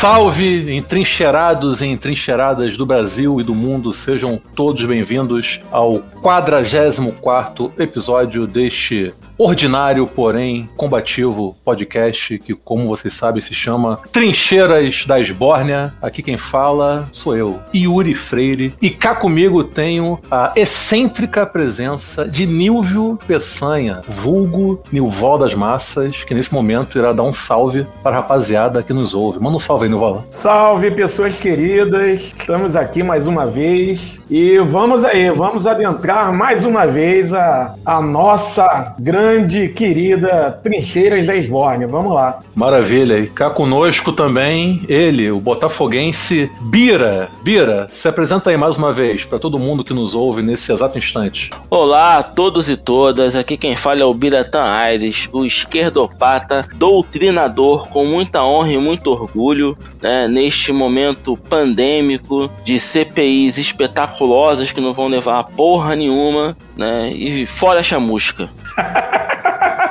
salve, entrincheirados e entrincheiradas do Brasil e do mundo, sejam todos bem-vindos ao 44 episódio deste ordinário, porém combativo podcast que, como vocês sabem, se chama Trincheiras da Esbórnia. Aqui quem fala sou eu, Yuri Freire, e cá comigo tenho a excêntrica presença de Nilvio Peçanha, vulgo Nilval das Massas, que nesse momento irá dar um salve para a rapaziada que nos ouve. Manda um salve aí, Nilval. Salve, pessoas queridas! Estamos aqui mais uma vez e vamos aí, vamos adentrar mais uma vez a, a nossa grande grande, querida Trincheiras da Esbórnia. Vamos lá. Maravilha. E cá conosco também ele, o botafoguense Bira. Bira, se apresenta aí mais uma vez para todo mundo que nos ouve nesse exato instante. Olá a todos e todas. Aqui quem fala é o Biratan Aires, o esquerdopata, doutrinador com muita honra e muito orgulho, né, neste momento pandêmico de CPIs espetaculosas que não vão levar a porra nenhuma, né? E fora a chamusca.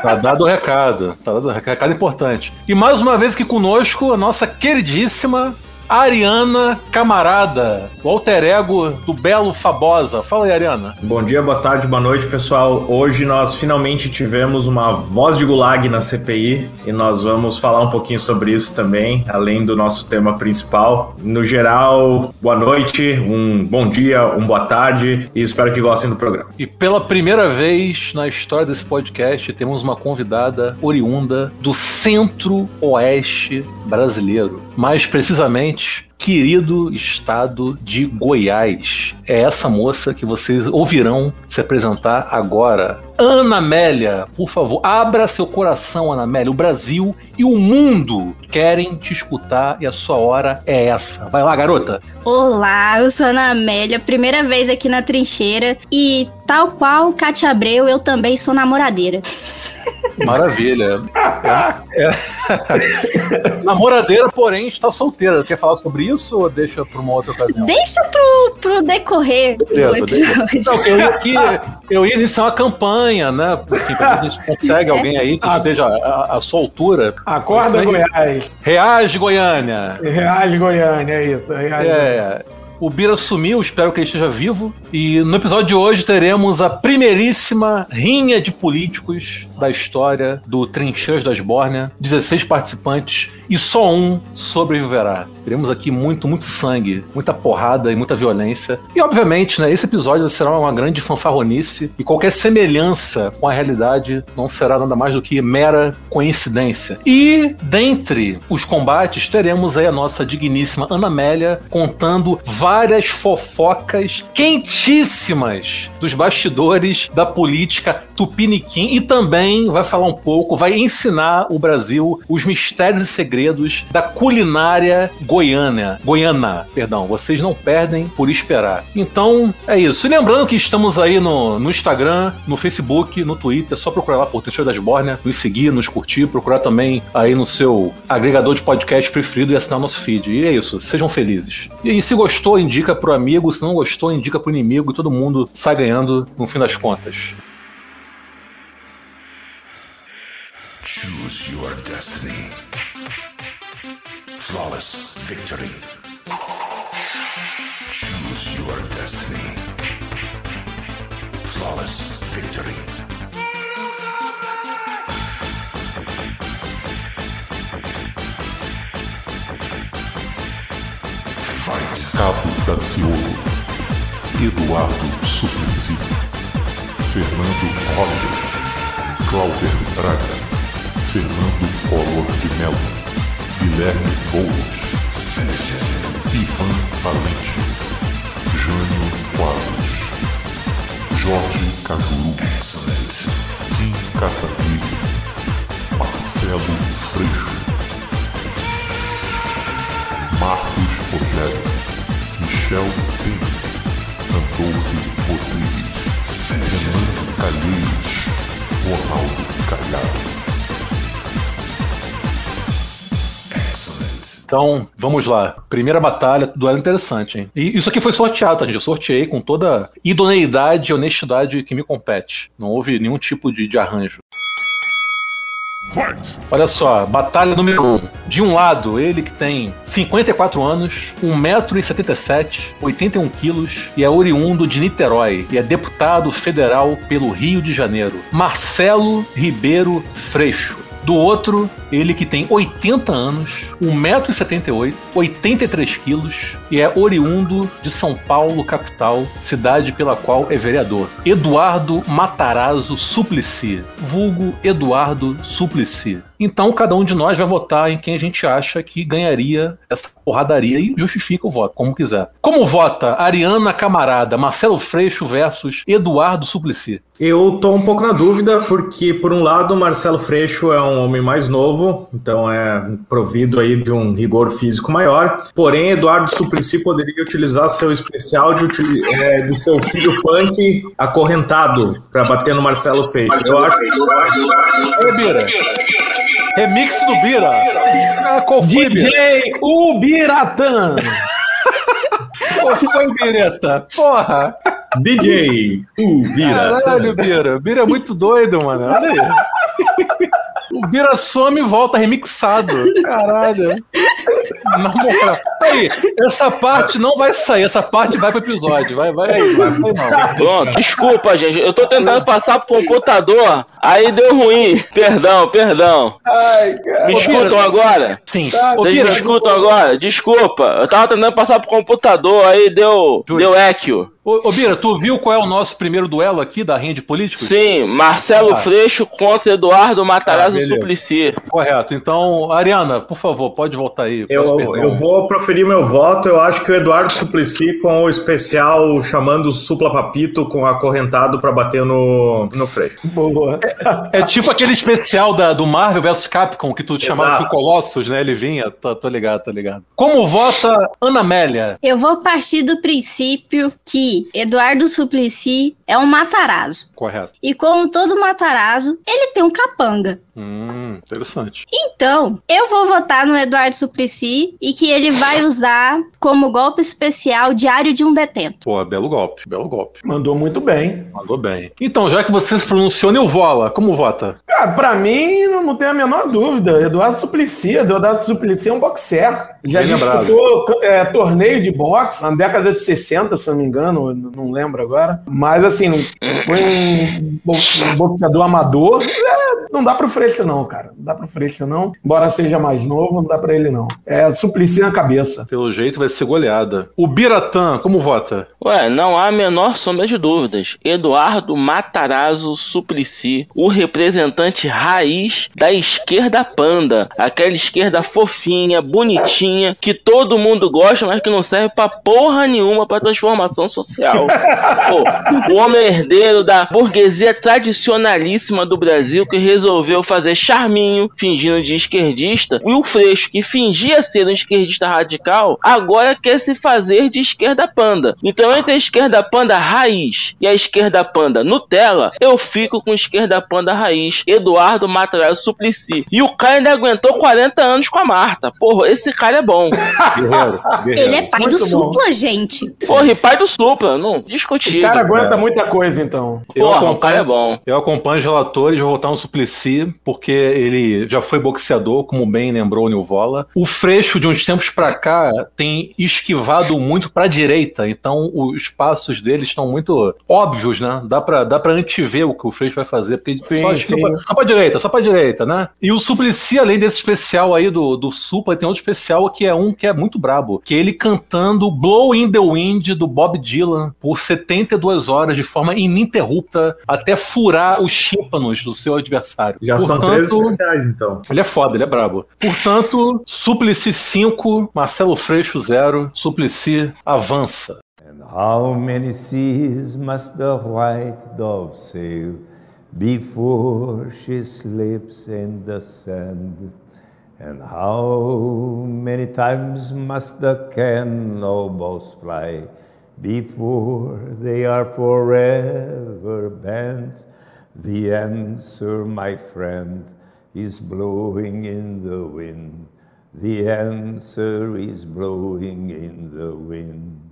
Tá dado o recado. Tá dado o recado importante. E mais uma vez aqui conosco, a nossa queridíssima Ariana Camarada, o alter ego do Belo Fabosa. Fala aí, Ariana. Bom dia, boa tarde, boa noite, pessoal. Hoje nós finalmente tivemos uma voz de gulag na CPI e nós vamos falar um pouquinho sobre isso também, além do nosso tema principal. No geral, boa noite, um bom dia, um boa tarde e espero que gostem do programa. E pela primeira vez na história desse podcast, temos uma convidada oriunda do centro-oeste brasileiro. Mais precisamente, querido estado de Goiás. É essa moça que vocês ouvirão se apresentar agora. Ana Amélia, por favor, abra seu coração, Ana Amélia. O Brasil e o mundo querem te escutar e a sua hora é essa. Vai lá, garota. Olá, eu sou Ana Amélia, primeira vez aqui na trincheira e tal qual Cátia Abreu, eu também sou namoradeira. Maravilha. É, é. Namoradeira, porém, está solteira. Quer falar sobre isso ou deixa para uma outra ocasião? Deixa pro, pro decorrer Beleza, do episódio. Não, eu, ia, eu ia iniciar uma campanha, né? Enfim, pra a gente consegue alguém aí que esteja à, à sua altura. Acorda, Goiás. Reage, Goiânia. Reage, Goiânia, é isso. Reage, é. O Bira sumiu, espero que ele esteja vivo. E no episódio de hoje teremos a primeiríssima rinha de políticos da história do Trincheiras das Bórnia. 16 participantes e só um sobreviverá. Teremos aqui muito, muito sangue, muita porrada e muita violência. E obviamente, né, esse episódio será uma grande fanfarronice e qualquer semelhança com a realidade não será nada mais do que mera coincidência. E dentre os combates teremos aí a nossa digníssima Ana Amélia contando várias fofocas quentíssimas dos bastidores da política tupiniquim e também vai falar um pouco, vai ensinar o Brasil os mistérios e segredos da culinária goiana. Goiana, perdão. Vocês não perdem por esperar. Então, é isso. E lembrando que estamos aí no, no Instagram, no Facebook, no Twitter. É só procurar lá por Teixeira das Bórnia, nos seguir, nos curtir, procurar também aí no seu agregador de podcast preferido e assinar nosso feed. E é isso. Sejam felizes. E se gostou, indica pro amigo. Se não gostou, indica pro inimigo. E todo mundo sai ganhando no fim das contas. Choose your destiny. Flawless victory. Choose your destiny. Flawless Cabo da Ciolo, Eduardo Suplicy, Fernando Holliday, Clauber Braga, Fernando Collor de Mello, Guilherme Boulos, Ivan Valente, Jânio Quadros, Jorge Cajuru, Kim Catarilho, Marcelo Freixo, Marcos Rogério, Michel Pena, Antônio Rodrigues, Renan Calheiros, Ronaldo Calhado. Então, vamos lá. Primeira batalha, duelo interessante, hein? E isso aqui foi sorteado, tá, gente? Eu sorteei com toda idoneidade e honestidade que me compete. Não houve nenhum tipo de, de arranjo. Olha só, batalha número 1. Um. De um lado, ele que tem 54 anos, 1,77m, 81 quilos e é oriundo de Niterói e é deputado federal pelo Rio de Janeiro. Marcelo Ribeiro Freixo. Do outro, ele que tem 80 anos, 1,78m, 83 quilos e é oriundo de São Paulo, capital, cidade pela qual é vereador. Eduardo Matarazzo Suplicy, vulgo Eduardo Suplicy. Então, cada um de nós vai votar em quem a gente acha que ganharia essa porradaria e justifica o voto, como quiser. Como vota Ariana Camarada, Marcelo Freixo versus Eduardo Suplicy? Eu tô um pouco na dúvida, porque, por um lado, Marcelo Freixo é um homem mais novo, então é provido aí de um rigor físico maior. Porém, Eduardo Suplicy poderia utilizar seu especial de, é, de seu filho punk acorrentado para bater no Marcelo Freixo. Eu acho. Ô, Bira. Remix do Bira. Ah, qual foi, DJ Bira? Ubiratan. qual foi, Bireta? Porra. DJ Ubiratan. Caralho, Bira. Bira é muito doido, mano. Olha aí. O Bira some e volta remixado. Caralho. Na moral. Aí, essa parte não vai sair, essa parte vai pro episódio. Vai, vai, aí, vai não. Pronto, desculpa, gente. Eu tô tentando passar pro computador, aí deu ruim. Perdão, perdão. Ai, cara. Me escutam agora? Sim. Vocês Bira, me escutam agora? Desculpa. Eu tava tentando passar pro computador, aí deu, deu equio. Ô, Bira, tu viu qual é o nosso primeiro duelo aqui da rinha de políticos? Sim, Marcelo ah. Freixo contra Eduardo Matarazzo ah, Suplicy. Correto. Então, Ariana, por favor, pode voltar aí. Eu, eu vou proferir meu voto. Eu acho que o Eduardo Suplicy com o especial chamando o Supla Papito com acorrentado para bater no, no Freixo. Boa. É, é, tipo aquele especial da, do Marvel vs Capcom que tu te chamava de Colossus, né? Ele vinha. Tô, tô ligado, tô ligado. Como vota Ana Amélia? Eu vou partir do princípio que Eduardo Suplicy é um Matarazzo. Correto. E como todo Matarazzo, ele tem um capanga. Hum, interessante. Então, eu vou votar no Eduardo Suplicy e que ele vai usar como golpe especial diário de um detento. Pô, belo golpe, belo golpe. Mandou muito bem. Mandou bem. Então, já que você se pronunciou, Nilvola, como vota? Cara, pra mim, não tem a menor dúvida. Eduardo Suplicy, Eduardo Suplicy é um boxer. Já bem disputou é, torneio de boxe na década de 60, se não me engano, não lembro agora. Mas, assim, foi um, um boxeador amador. É, não dá pro Freixo, não, cara. Não dá pro Freixo, não. Embora seja mais novo, não dá pra ele, não. É Suplicy na cabeça. Pelo jeito vai ser goleada. O Biratã, como vota? Ué, não há a menor sombra de dúvidas. Eduardo Matarazzo Suplicy, o representante raiz da esquerda panda. Aquela esquerda fofinha, bonitinha, que todo mundo gosta, mas que não serve pra porra nenhuma pra transformação social. Pô, o homem herdeiro da burguesia tradicionalíssima do Brasil que resolveu fazer charminho, fingindo de esquerdista, e o Freixo, que fingia ser um esquerdista radical, agora quer se fazer de esquerda panda. Então, entre a esquerda panda raiz e a esquerda panda Nutella, eu fico com a esquerda panda raiz, Eduardo Matarazzo Suplicy. E o cara ainda aguentou 40 anos com a Marta. Porra, esse cara é bom. Guerreiro, guerreiro. Ele é pai Muito do bom. Supla, gente. Porra, e pai do Supla, não discutir. O cara aguenta muita coisa, então. Porra, o cara é bom. Eu acompanho os relatores, vou votar no Suplicy, porque ele já foi boxeador, como bem lembrou o Nilvola. O Freixo, de uns tempos pra cá, tem esquivado muito pra direita, então os passos dele estão muito óbvios, né? Dá pra, dá pra antever o que o Freixo vai fazer, porque sim, só, esquiva, só pra direita, só pra direita, né? E o Suplicy, além desse especial aí do, do Supla, tem outro especial que é um que é muito brabo, que é ele cantando Blow in the Wind do Bob Dylan por 72 horas de forma ininterrupta até furar os tímpanos do seu adversário. Já Portanto, são três especiais, então. Ele é foda, ele é brabo. Portanto, Suplicy 5, Marcelo Freixo 0, Suplicy avança. And how many seas must the white dove sail before she slips in the sand? And how many times must the cannonballs fly before they are forever bent? The answer, my friend, is blowing in the wind. The answer is blowing in the wind.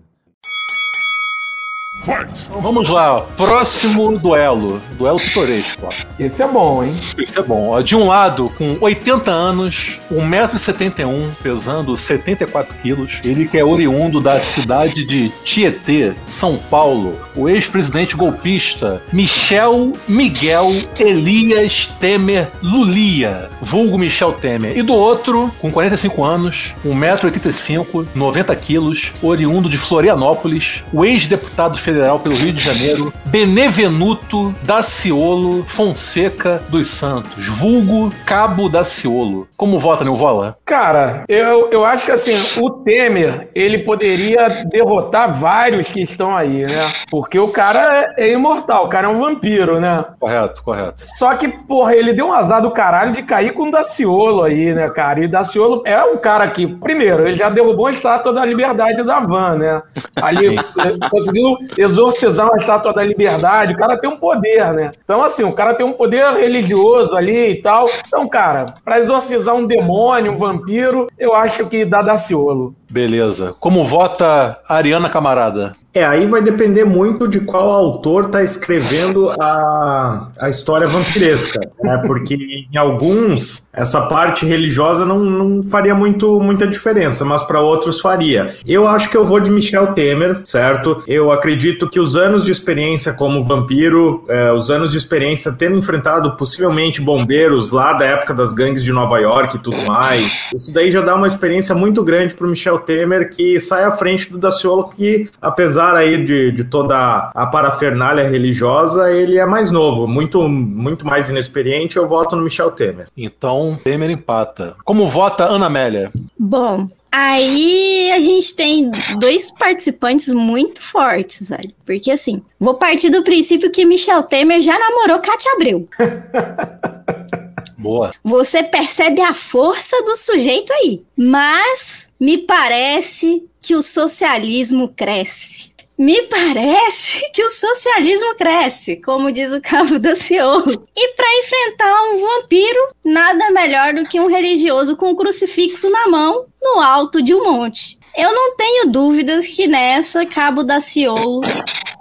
Então vamos lá, próximo duelo. Duelo pitoresco. Esse é bom, hein? Isso é bom. De um lado, com 80 anos, 1,71m, pesando 74 quilos. Ele que é oriundo da cidade de Tietê, São Paulo. O ex-presidente golpista Michel Miguel Elias Temer Lulia, vulgo Michel Temer. E do outro, com 45 anos, 1,85m, 90 quilos, oriundo de Florianópolis, o ex-deputado federal pelo Rio de Janeiro, Benevenuto Daciolo Fonseca dos Santos, vulgo Cabo Daciolo. Como vota, Neuvola? Cara, eu, eu acho que assim, o Temer, ele poderia derrotar vários que estão aí, né? Porque o cara é imortal, o cara é um vampiro, né? Correto, correto. Só que, porra, ele deu um azar do caralho de cair com o Daciolo aí, né, cara? E Daciolo é um cara que, primeiro, ele já derrubou a estátua da liberdade da van, né? Ali conseguiu exorcizar uma estátua da liberdade. O cara tem um poder, né? Então, assim, o cara tem um poder religioso ali e tal. Então, cara, pra exorcizar um demônio, um vampiro, eu acho que dá Daciolo. Beleza. Como vota Ariana Camarada? É, aí vai depender muito de qual autor tá escrevendo a, a história vampiresca, né? Porque em alguns essa parte religiosa não, não faria muito, muita diferença, mas para outros faria. Eu acho que eu vou de Michel Temer, certo? Eu acredito que os anos de experiência como vampiro, é, os anos de experiência tendo enfrentado possivelmente bombeiros lá da época das gangues de Nova York e tudo mais, isso daí já dá uma experiência muito grande pro Michel Temer que sai à frente do Daciolo que, apesar aí de, de toda a parafernália religiosa, ele é mais novo, muito, muito mais inexperiente, eu voto no Michel Temer. Então, Temer empata. Como vota Ana Amélia? Bom, aí a gente tem dois participantes muito fortes, velho. Porque assim, vou partir do princípio que Michel Temer já namorou Cátia Abreu. Boa. Você percebe a força do sujeito aí. Mas me parece que o socialismo cresce. Me parece que o socialismo cresce, como diz o Cabo da Ciolo. E para enfrentar um vampiro, nada melhor do que um religioso com um crucifixo na mão no alto de um monte. Eu não tenho dúvidas que nessa Cabo da Ciolo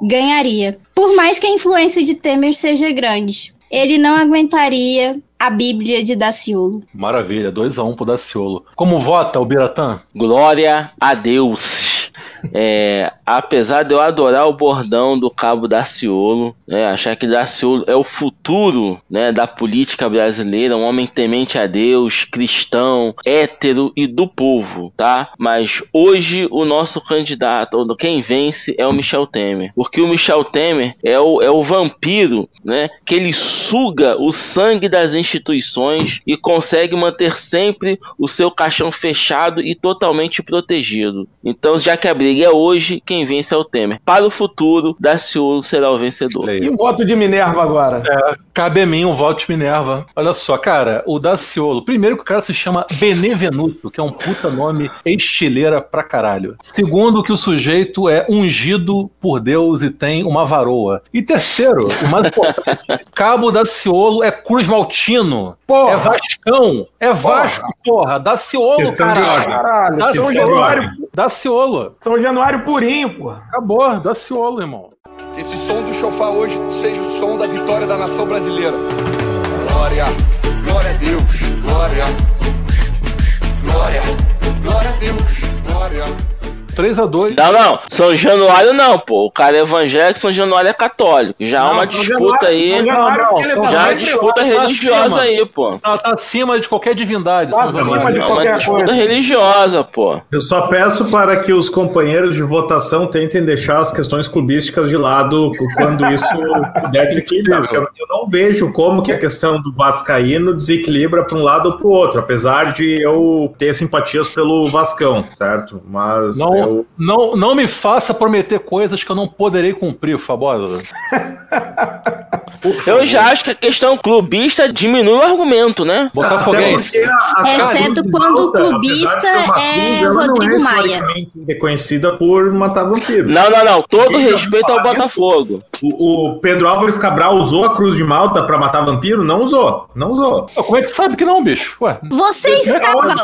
ganharia. Por mais que a influência de Temer seja grande, ele não aguentaria a Bíblia de Daciolo. Maravilha, 2x1 um pro Daciolo. Como vota o Biratã? Glória a Deus. É, apesar de eu adorar o bordão do Cabo Daciolo, né, achar que Daciolo é o futuro né, da política brasileira, um homem temente a Deus, cristão, hétero e do povo, tá? Mas hoje o nosso candidato, quem vence é o Michel Temer, porque o Michel Temer é o, é o vampiro, né, que ele suga o sangue das instituições e consegue manter sempre o seu caixão fechado e totalmente protegido. Então, já que a briga é hoje, quem vence é o Temer. Para o futuro, Daciolo será o vencedor. E o voto de Minerva agora? É, cabe a mim o voto de Minerva. Olha só, cara, o Daciolo. Primeiro que o cara se chama Benevenuto, que é um puta nome estileira pra caralho. Segundo que o sujeito é ungido por Deus e tem uma varoa. E terceiro, o mais importante, Cabo Daciolo é Cruz Maltino. Porra. É Vascão. É Vasco, porra. Daciolo, Questão de caralho. Caralho, Daciolo. São Januário, Daciolo. São Januário purinho, porra. Acabou, Daciolo, irmão. Que esse som do chofar hoje seja o som da vitória da nação brasileira. Glória, glória a Deus, glória, glória, glória a Deus, glória. 3x2. Não, não, São Januário não, pô. O cara é evangélico, São Januário é católico. Já há Não, uma São disputa Januário- aí. Não, não, São tá Já a sempre disputa lá. religiosa acima. aí, pô. Tá, tá acima de qualquer divindade. Tá São acima Januário. de É uma qualquer disputa coisa. religiosa, pô. Eu só peço para que os companheiros de votação tentem deixar as questões clubísticas de lado quando isso puder desequilibrar. Eu não vejo como que a questão do Vascaíno desequilibra para um lado ou para o outro, apesar de eu ter simpatias pelo Vascão, certo? Mas Não, eu, não, não me faça prometer coisas que eu não poderei cumprir, Fabosa. Eu já acho que a questão clubista diminui o argumento, né? Botafoguense. A Exceto quando o clubista é cruz, não Rodrigo Maia. historicamente reconhecida por matar vampiros. Não, não, não. Todo respeito ao. Botafogo. O, o Pedro Álvares Cabral usou a cruz de Malta pra matar vampiro? Não usou. Não usou. Como é que sabe que não, bicho? Ué, Você estava lá.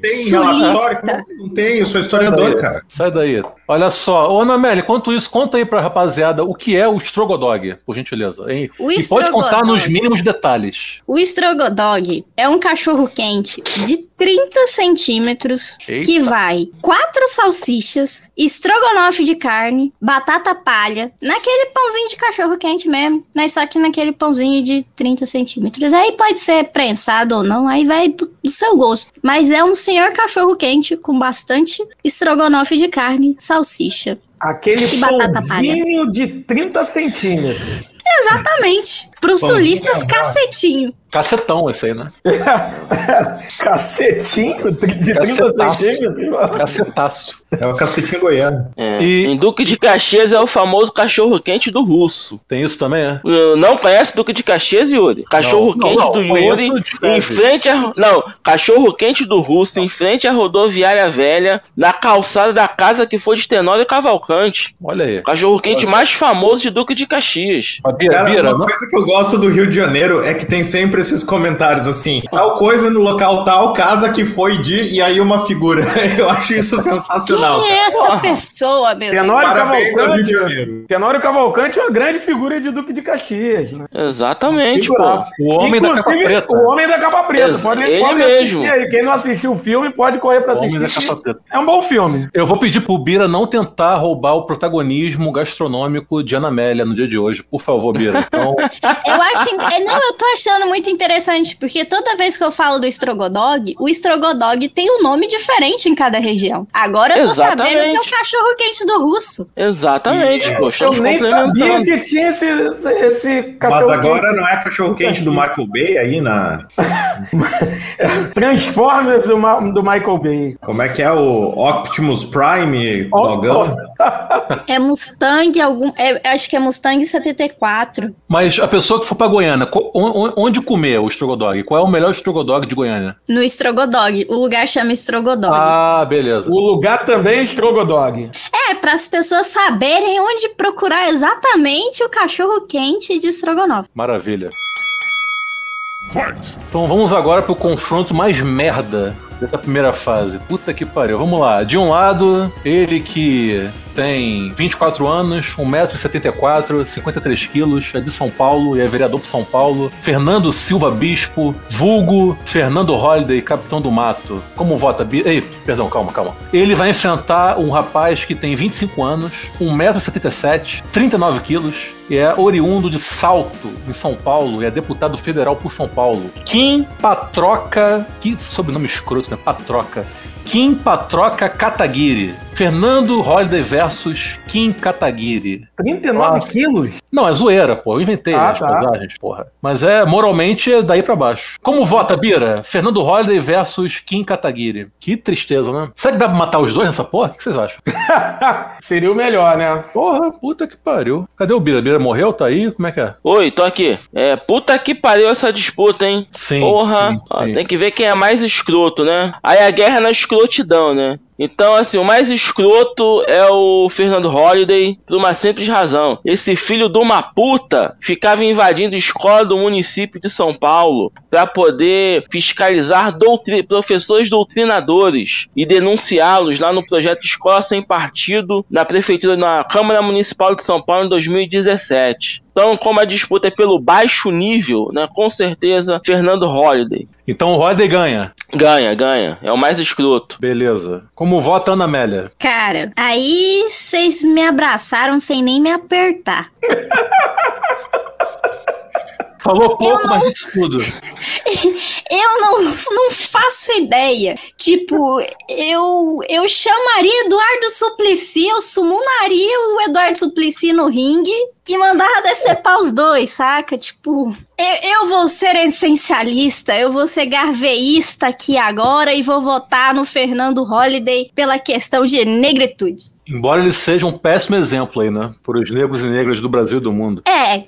Tem Sulista. relatório? Não tem, eu sou historiador, cara. Sai daí. Olha só. Ô, Anamélia, enquanto isso, conta aí pra rapaziada o que é o Strogodog, por gentileza. hein? O E pode contar nos mínimos detalhes. O Strogodog é um cachorro quente de 30 centímetros Eita. que vai quatro salsichas, estrogonofe de carne, batata palha, naquele pãozinho de cachorro quente mesmo, mas só que naquele pãozinho de 30 centímetros. Aí pode ser prensado ou não, aí vai do, do seu gosto. Mas é um senhor cachorro quente com bastante estrogonofe de carne, salsicha. Aquele E batata pãozinho de 30 centímetros. Exatamente. Para os sulistas, grandão. cacetinho. Cacetão esse aí, né? Cacetinho de 30 Cacetaço. centímetros. Cacetaço. É o cacetinho goiano. É. E- Em Duque de Caxias é o famoso cachorro quente do russo. Tem isso também, é? Não conhece Duque de Caxias, Yuri? Cachorro Não, quente não, do Yuri em frente a. Não, cachorro quente do Russo em frente à rodoviária velha, na calçada da casa que foi de Tenório Cavalcante. Olha aí. Cachorro quente mais famoso de Duque de Caxias. Bira, Cara, Bira, uma não- coisa que eu gosto do Rio de Janeiro é que tem sempre esses comentários assim, tal coisa no local tal, casa que foi de, e aí uma figura. Eu acho isso sensacional. Quem é essa pessoa, meu Deus? Tenório Parabéns ao Rio de Cavalcante. Tenório Cavalcante é uma grande figura de Duque de Caxias, né? Exatamente, pô. O Homem da Inclusive, Capa Preta. O Homem da Capa Preta. Ex- Pode, ele pode mesmo. assistir aí. Quem não assistiu o filme pode correr pra O Homem assistir. da Capa Preta. É um bom filme. Eu vou pedir pro Bira não tentar roubar o protagonismo gastronômico de Ana Amélia no dia de hoje. Por favor, Bira. Então, Eu acho. Não, eu tô achando muito interessante, porque toda vez que eu falo do Strogodog, o Strogodog tem um nome diferente em cada região. Agora eu tô sabendo que é o Exatamente. cachorro quente do russo. Exatamente, poxa. Eu nem sabia que tinha esse, esse, esse Mas cachorro agora quente. não é cachorro quente do Michael Bay aí na. Transformers do, Ma- do Michael Bay. Como é que é o Optimus Prime Ó, dogão? É Mustang, algum. é, acho que é Mustang 74. mas a pessoa que for pra Goiânia, onde comer o Strogodog? Qual é o melhor Strogodog de Goiânia? No Strogodog. O lugar chama Strogodog. Ah, beleza. O lugar também é Strogodog. É, para as pessoas saberem onde procurar exatamente o cachorro quente de Strogonoff. Maravilha. Então vamos agora pro confronto mais merda dessa primeira fase. Puta que pariu. Vamos lá. De um lado, ele que tem 24 anos, 1,74m, 53 quilos, é de São Paulo e é vereador por São Paulo. Fernando Silva Bispo, vulgo Fernando Holliday, capitão do mato. Como vota? Bi- Ei, perdão, calma, calma. Ele vai enfrentar um rapaz que tem 25 anos, 1,77m, 39 quilos, e é oriundo de Salto, em São Paulo, e é deputado federal por São Paulo. Kim Patroca, que sobrenome escroto, né? Patroca. Kim Patroca Kataguiri. Fernando Holliday versus Kim Kataguiri. 39 Nossa. quilos? Não, é zoeira, pô. Eu inventei Ah, as tá. posagens, porra. Mas é, moralmente, é daí pra baixo. Como vota, Bira? Fernando Holliday versus Kim Kataguiri. Que tristeza, né? Será que dá pra matar os dois nessa porra? O que vocês acham? Seria o melhor, né? Porra, puta que pariu. Cadê o Bira? Bira morreu? Tá aí? Como é que é? Oi, tô aqui. É, puta que pariu essa disputa, hein? Sim. Porra, sim, ó, sim. tem que ver quem é mais escroto, né? Aí a guerra é na escrotidão, né? Então, assim, o mais escroto é o Fernando Holliday, por uma simples razão. Esse filho de uma puta ficava invadindo escola do município de São Paulo para poder fiscalizar doutri- professores doutrinadores e denunciá-los lá no projeto Escola Sem Partido na prefeitura, na Câmara Municipal de São Paulo em 2017. Então, como a disputa é pelo baixo nível, né, com certeza, Fernando Holliday. Então o Holliday ganha. Ganha, ganha. É o mais escroto. Beleza. Como vota a Ana Amélia? Cara, aí vocês me abraçaram sem nem me apertar. Falou pouco, não- mas disse tudo. Eu não, não faço ideia. Tipo, eu, eu chamaria Eduardo Suplicy, eu sumunaria o Eduardo Suplicy no ringue e mandava decepar os dois, saca? Tipo, eu, eu vou ser essencialista, eu vou ser garveísta aqui agora e vou votar no Fernando Holliday pela questão de negritude. Embora ele seja um péssimo exemplo aí, né? Para os negros e negras do Brasil e do mundo. É.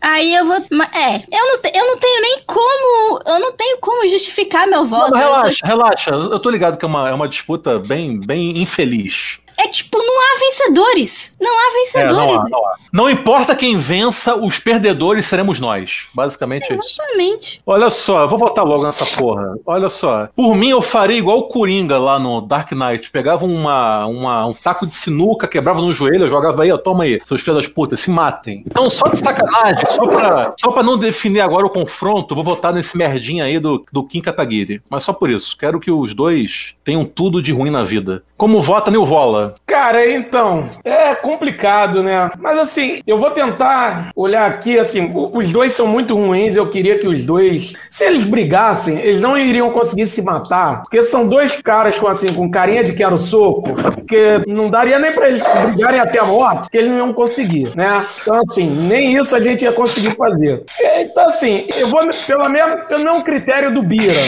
Aí eu vou. É, eu não, eu não tenho nem como. Eu não tenho como justificar meu voto. Não, eu tô- relaxa, relaxa. Eu tô ligado que é uma, é uma disputa bem, bem infeliz. É tipo, não há vencedores. Não há É, não, vencedores. há, não, há. Não importa quem vença, os perdedores seremos nós. Basicamente é isso. Exatamente. Olha só, eu vou votar logo nessa porra. Olha só. Por mim, eu faria igual o Coringa lá no Dark Knight. Pegava uma, uma- um taco de sinuca, quebrava no joelho, jogava aí, ó, toma aí, seus filhos das putas, se matem. Então, só de sacanagem, só pra, só pra não definir agora o confronto, vou votar nesse merdinha aí do, do Kim Kataguiri. Mas só por isso. Quero que os dois tenham tudo de ruim na vida. Como vota Nilvola? Cara, então, é complicado, né? Mas assim, eu vou tentar olhar aqui, assim, os dois são muito ruins, eu queria que os dois, se eles brigassem, eles não iriam conseguir se matar, porque são dois caras com assim, com carinha de quero soco, que não daria nem pra eles brigarem até a morte, que eles não iam conseguir, né? Então assim, nem isso a gente ia conseguir fazer. Então assim, eu vou pelo mesmo, pelo mesmo critério do Bira.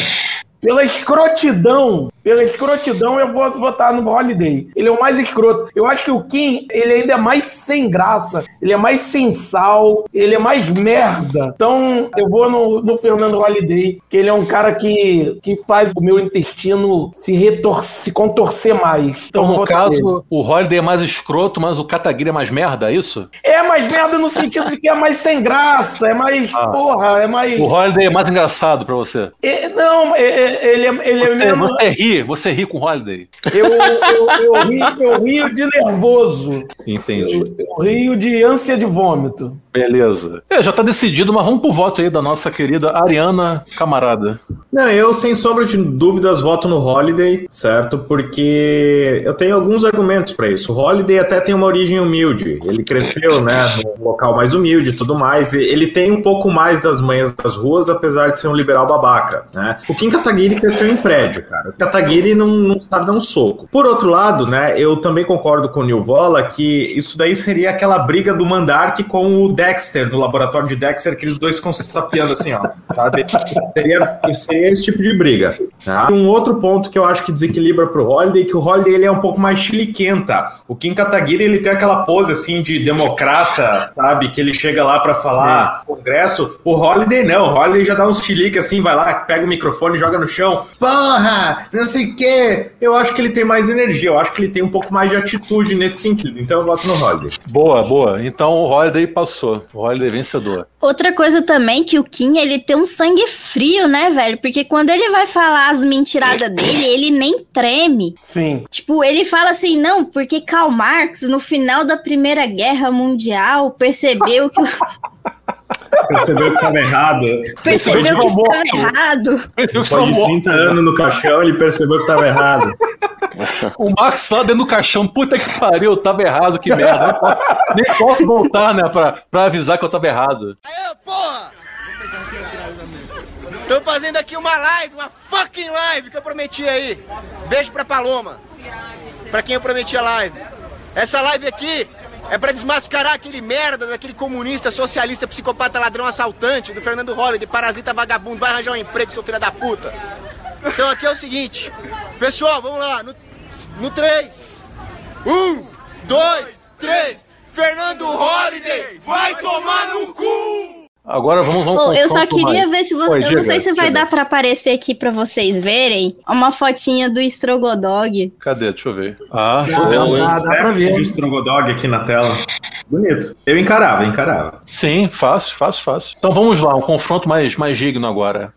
Pela escrotidão, pela escrotidão, eu vou votar no Holiday. Ele é o mais escroto. Eu acho que o Kim, ele ainda é mais sem graça, ele é mais sem sal, ele é mais merda. Então, eu vou no, no Fernando Holiday, que ele é um cara que, que faz o meu intestino se retorcer, se contorcer mais. Então, no caso, o Holiday é mais escroto, mas o Kataguiri é mais merda, é isso? É mais merda no sentido de que é mais sem graça, é mais, Ah. porra, é mais... O Holiday é mais engraçado pra você. É- não, é- é- ele é, ele é Você, mesmo... você ri, você ri com o Holiday. Eu, eu, eu, rio, eu rio de nervoso. Entendi. Eu, eu rio de ânsia de vômito. Beleza. É, já tá decidido, mas vamos pro voto aí da nossa querida Ariana Camarada. Não, eu sem sombra de dúvidas voto no Holiday, certo? Porque eu tenho alguns argumentos pra isso. O Holiday até tem uma origem humilde. Ele cresceu, né, num local mais humilde e tudo mais. Ele tem um pouco mais das manhas das ruas, apesar de ser um liberal babaca, né? O Kim Kataguiri cresceu em prédio, cara. O Kataguiri não, não sabe dar um soco. Por outro lado, né, eu também concordo com o Nilvola que isso daí seria aquela briga do Mandark com o Dexter, no laboratório de Dexter, que os dois ficam se sapeando assim, ó. Sabe? Seria, seria esse tipo de briga. Tá? Um outro ponto que eu acho que desequilibra pro Holiday, que o Holiday ele é um pouco mais chiliquenta. O Kim Kataguiri ele tem aquela pose assim de democrata, sabe? Que ele chega lá pra falar congresso. O Holiday não, o Holiday já dá uns chilique assim, vai lá, pega o microfone e joga no chão. Porra, não sei o quê. Eu acho que ele tem mais energia, eu acho que ele tem um pouco mais de atitude nesse sentido. Então eu voto no Holiday. Boa, boa. Então o Holiday passou. O Holiday vencedor. Outra coisa também que o Kim, ele tem um sangue frio, né, velho? Porque quando ele vai falar as mentiradas dele, ele nem treme. Sim. Tipo, ele fala assim, não, porque Karl Marx, no final da Primeira Guerra Mundial, percebeu que o- Percebeu que tava errado. percebeu que Percebeu que estava tava errado. Depois de morto. 30 anos no caixão, ele percebeu que tava errado. O Max lá dentro do caixão, puta que pariu, eu tava errado, que merda. Nem posso, nem posso voltar, né, pra, pra avisar que eu tava errado. Aê, porra! Tô fazendo aqui uma live, uma fucking live que eu prometi aí. Beijo pra Paloma. Pra quem eu prometi a live. Essa live aqui é pra desmascarar aquele merda daquele comunista, socialista, psicopata, ladrão, assaltante do Fernando Holliday, parasita, vagabundo, vai arranjar um emprego, seu filho da puta. Então aqui é o seguinte. Pessoal, vamos lá. No, no 3. Um, dois, três. Fernando Holliday vai tomar no cu! Agora vamos a um eu só confronto queria mais. ver se você. Oi, eu não diga, sei se vai dar pra aparecer aqui pra vocês verem uma fotinha do Strogodog. Cadê? Deixa eu ver. Ah, Dá, vendo, hein? dá, dá pra O ver. Strogodog aqui na tela. Bonito. Eu encarava, encarava. Sim, fácil, fácil, fácil. Então vamos lá, um confronto mais, mais digno agora.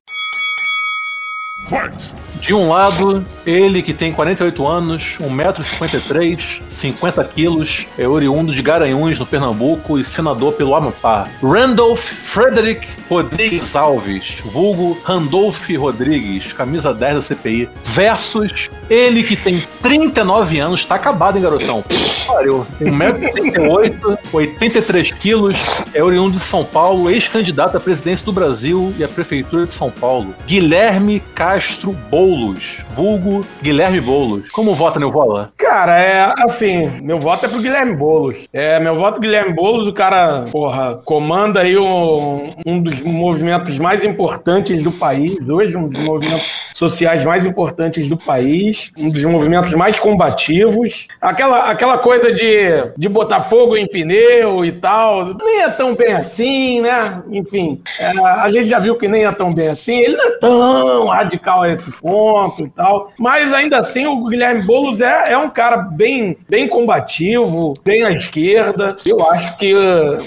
De um lado, ele que tem 48 anos, 1,53m, 50 quilos, é oriundo de Garanhuns, no Pernambuco, e senador pelo Amapá. Randolph Frederick Rodrigues Alves, vulgo Randolph Rodrigues, camisa 10 da CPI, versus ele que tem 39 anos, tá acabado, hein, garotão? Pariu. 1,78m, 83 quilos, é oriundo de São Paulo, ex-candidato à presidência do Brasil e à prefeitura de São Paulo. Guilherme Castro Boulos, vulgo Guilherme Boulos. Como vota, Neuvola? Cara, é assim, meu voto é pro Guilherme Boulos. É, meu voto é Guilherme Boulos, o cara, porra, comanda aí um, um dos movimentos mais importantes do país, hoje, um dos movimentos sociais mais importantes do país, um dos movimentos mais combativos. Aquela, aquela coisa de, de botar fogo em pneu e tal, nem é tão bem assim, né? Enfim, é, a gente já viu que nem é tão bem assim. Ele não é tão radical a esse ponto e tal. Mas ainda assim, o Guilherme Boulos é, é um cara bem, bem combativo, bem à esquerda. Eu acho que,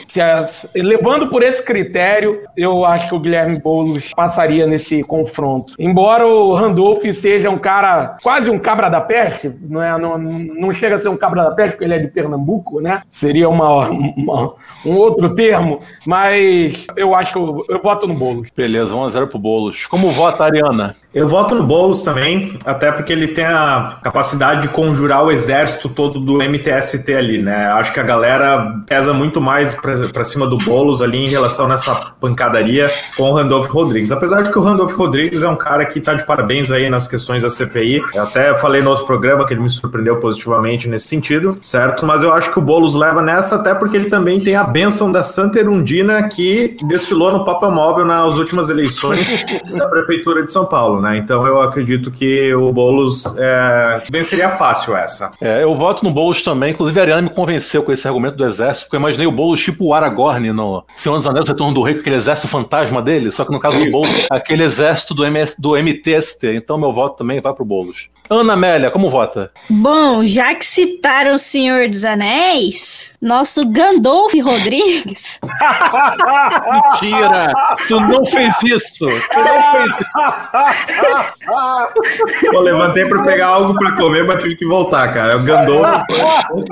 se as, levando por esse critério, eu acho que o Guilherme Boulos passaria nesse confronto. Embora o Randolph seja um cara, quase um cabra da peste, não, é, não, não chega a ser um cabra da peste porque ele é de Pernambuco, né? Seria uma, uma um outro termo, mas eu acho que eu, eu voto no Boulos. Beleza, 1x0 pro Boulos. Como vota, Ariana? Eu voto no Boulos também, até porque ele tem a capacidade de conjurar o exército todo do MTST ali, né? Acho que a galera pesa muito mais para cima do Boulos ali em relação nessa pancadaria com o Randolph Rodrigues. Apesar de que o Randolph Rodrigues é um cara que tá de parabéns aí nas questões da CPI. Eu até falei no outro programa que ele me surpreendeu positivamente nesse sentido, certo? Mas eu acho que o Boulos leva nessa até porque ele também tem a bênção da Santa Erundina que desfilou no papel móvel nas últimas eleições da Prefeitura de São Paulo, né? Então eu acredito que o Boulos é, venceria fácil essa. É, eu voto no Boulos também. Inclusive, a Ariana me convenceu com esse argumento do exército, porque eu imaginei o Boulos tipo o Aragorn no Senhor dos Anéis, o Retorno do Rei, com aquele exército fantasma dele, só que no caso do Boulos, aquele exército do, MS, do MTST. Então meu voto também vai pro Boulos. Ana Amélia, como vota? Bom, já que citaram o Senhor dos Anéis, nosso Gandolf Rodrigues. Mentira! Tu não fez isso! Tu não fez isso! Eu levantei pra pegar algo pra comer, mas tive que voltar, cara. O Gandolf.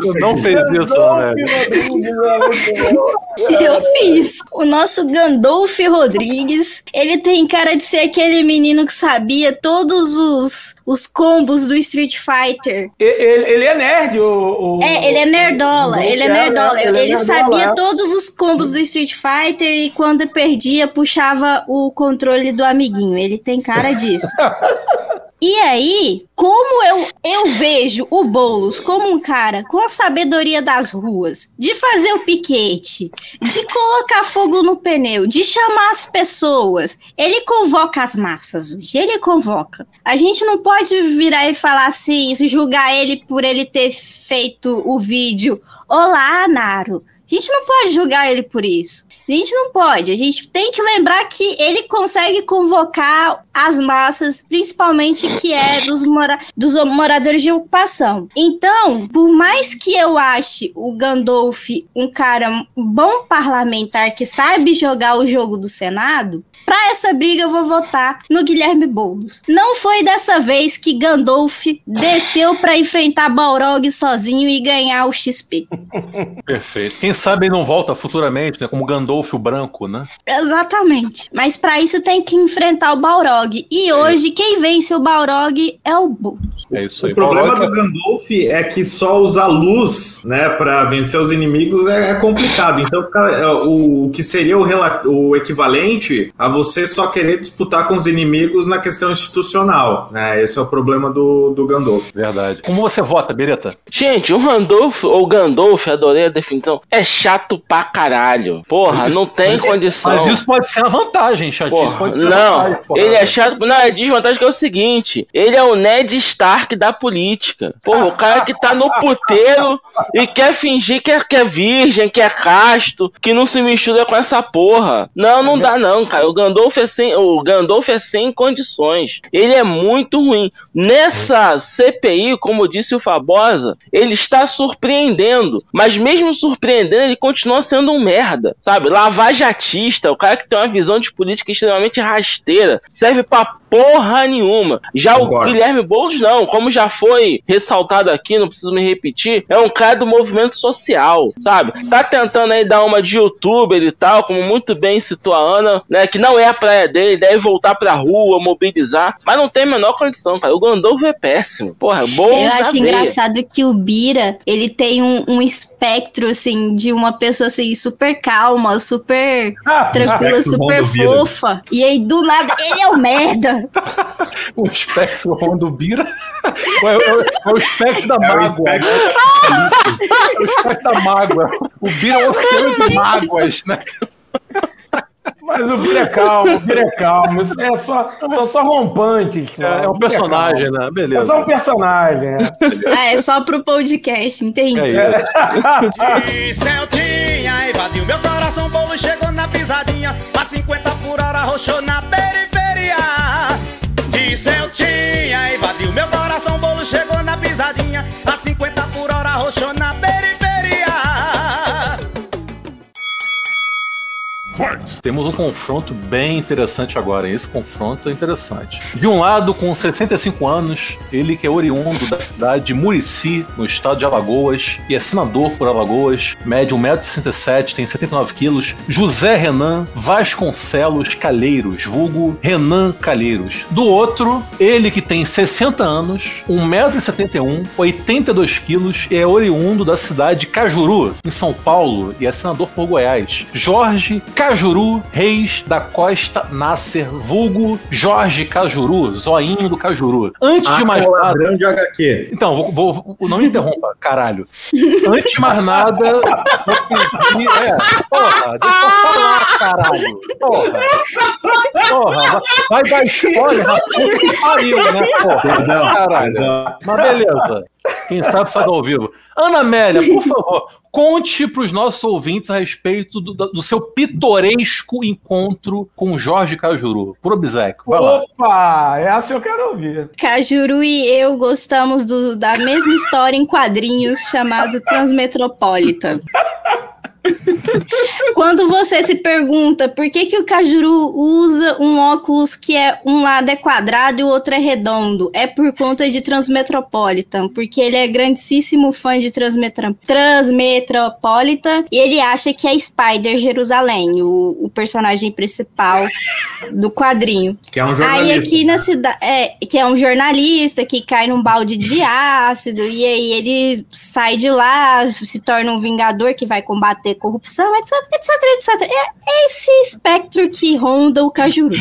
Tu não fez isso, Ana Eu fiz. O nosso Gandolf Rodrigues, ele tem cara de ser aquele menino que sabia todos os, os combos do Street Fighter. Ele, ele é nerd, o, o, É, ele é nerdola. Ele é nerdola. Ele, ele sabia é. todos os combos do Street Fighter e quando perdia, puxava o controle do amiguinho. Ele tem cara disso. E aí, como eu, eu vejo o Boulos como um cara com a sabedoria das ruas, de fazer o piquete, de colocar fogo no pneu, de chamar as pessoas, ele convoca as massas hoje, ele convoca. A gente não pode virar e falar assim, julgar ele por ele ter feito o vídeo. Olá, Naro. A gente não pode julgar ele por isso. A gente não pode. A gente tem que lembrar que ele consegue convocar as massas, principalmente que é dos, mora dos moradores de ocupação. Então, por mais que eu ache o Gandolf um cara bom parlamentar que sabe jogar o jogo do Senado, para essa briga eu vou votar no Guilherme Boulos. Não foi dessa vez que Gandolf desceu para enfrentar Balrog sozinho e ganhar o XP. Perfeito. Quem sabe ele não volta futuramente, né, como Gandolf o branco, né? Exatamente. Mas para isso tem que enfrentar o Balrog. E é. hoje quem vence o Balrog é o Boulos. É isso aí. O problema Balrog... do Gandolf é que só usar luz, né, para vencer os inimigos é, é complicado. Então fica é, o, o que seria o, o equivalente a você só querer disputar com os inimigos na questão institucional, né? Esse é o problema do, do Gandalf. Verdade. Como você vota, Beretta? Gente, o Randolph, ou Gandalf, adorei a definição, é chato pra caralho. Porra, isso, não tem mas, condição. Mas isso pode ser uma vantagem, chatice. Porra, não, vantagem, ele é chato. Não, é desvantagem que é o seguinte: ele é o Ned Stark da política. Porra, o cara que tá no puteiro e quer fingir que é, que é virgem, que é casto, que não se mistura com essa porra. Não, não dá não, cara. O Gandalf é sem, o Gandalf é sem condições. Ele é muito ruim. Nessa CPI, como disse o Fabosa, ele está surpreendendo. Mas mesmo surpreendendo, ele continua sendo um merda. Sabe? Lavajatista, o cara que tem uma visão de política extremamente rasteira. Serve pra porra nenhuma. Já Concordo. o Guilherme Boulos, não. Como já foi ressaltado aqui, não preciso me repetir, é um cara do movimento social, sabe? Tá tentando aí dar uma de youtuber e tal, como muito bem citou a Ana, né? Que não é a praia dele, deve voltar pra rua, mobilizar, mas não tem a menor condição, cara. O Gandolfo é péssimo. Porra, bom. Eu acho veia. engraçado que o Bira, ele tem um, um, espectro, assim, de uma pessoa, assim, super calma, super ah, tranquila, super fofa. E aí, do nada, ele é o merda. O espectro do Bira é, é, é, o espectro da é mágoa. O espectro... é o espectro da mágoa. O Bira é o oceano de mágoas, né? Mas o Bira é calmo, o Bira é calmo. É só, são só rompantes. É, é um O Bira personagem, né? calmo. É Beleza. só um personagem. é. Ah, é só pro podcast, entendi. É isso. Disse eu tinha, invadiu meu coração, o bolo chegou na pisadinha, a 50 por hora roxou na periferia. Disse eu tinha, invadiu meu coração, bolo chegou na pisadinha, a 50 por hora roxou na periferia. Temos um confronto bem interessante agora. Esse confronto é interessante. De um lado, com 65 anos, ele que é oriundo da cidade de Murici, no estado de Alagoas, e é senador por Alagoas, mede 1,67m, tem 79 quilos, José Renan Vasconcelos Calheiros, vulgo Renan Calheiros. Do outro, ele que tem 60 anos, 1,71m, 82 quilos, e é oriundo da cidade de Cajuru, em São Paulo, e é senador por Goiás, Jorge Cajuru Reis da Costa Nasser, vulgo Jorge Cajuru, zoinho do Cajuru. Antes de mais nada. de HQ. Então, vou, vou- não me interrompa, caralho. Antes de mais nada, pedir. É, porra, deixa eu falar, caralho. Porra. Porra, vai, vai dar spoiler, que pariu, né, porra? Perdão, Caralho. perdão. Mas beleza. Quem sabe faz ao vivo. Ana Amélia, por favor, conte para os nossos ouvintes a respeito do, do seu pitoresco encontro com Jorge Cajuru. Por obséquio. Vai lá. Opa, essa eu quero ouvir. Cajuru e eu gostamos do- da mesma história em quadrinhos chamado Transmetropolitan. Quando você se pergunta por que, que o Cajuru usa um óculos que é um lado é quadrado e o outro é redondo, é por conta de Transmetropolitan, porque ele é grandíssimo fã de Transmetra Transmetropolitan e ele acha que é Spider Jerusalém, o, o personagem principal do quadrinho. Que é um Aí jornalista. aqui na cidade, é, que é um jornalista que cai num balde de ácido, e aí ele sai de lá, se torna um vingador que vai combater corrupção, etc, etc, etc. É esse espectro que ronda o Cajuru.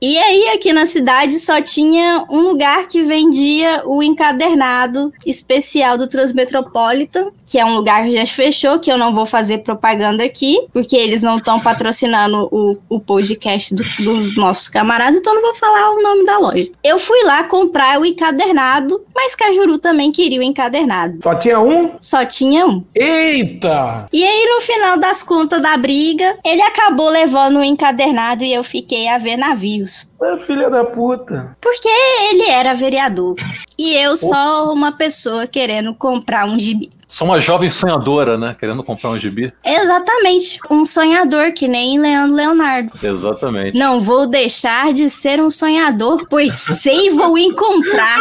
E aí, aqui na cidade, só tinha um lugar que vendia o encadernado especial do Transmetropolitan, que é um lugar que já fechou, que eu não vou fazer propaganda aqui, porque eles não estão patrocinando o, o podcast do- dos nossos camaradas, então não vou falar o nome da loja. Eu fui lá comprar o encadernado, mas Cajuru também queria o encadernado. Só tinha um? Só tinha um. Eita! E aí, no final das contas da briga, ele acabou levando o encadernado e eu fiquei a ver navios. É, filha da puta. Porque ele era vereador. E eu só uma pessoa querendo comprar um gibi. Sou uma jovem sonhadora, né? Querendo comprar um gibi. Exatamente. Um sonhador, que nem Leandro Leonardo. Exatamente. Não vou deixar de ser um sonhador, pois sei vou encontrar.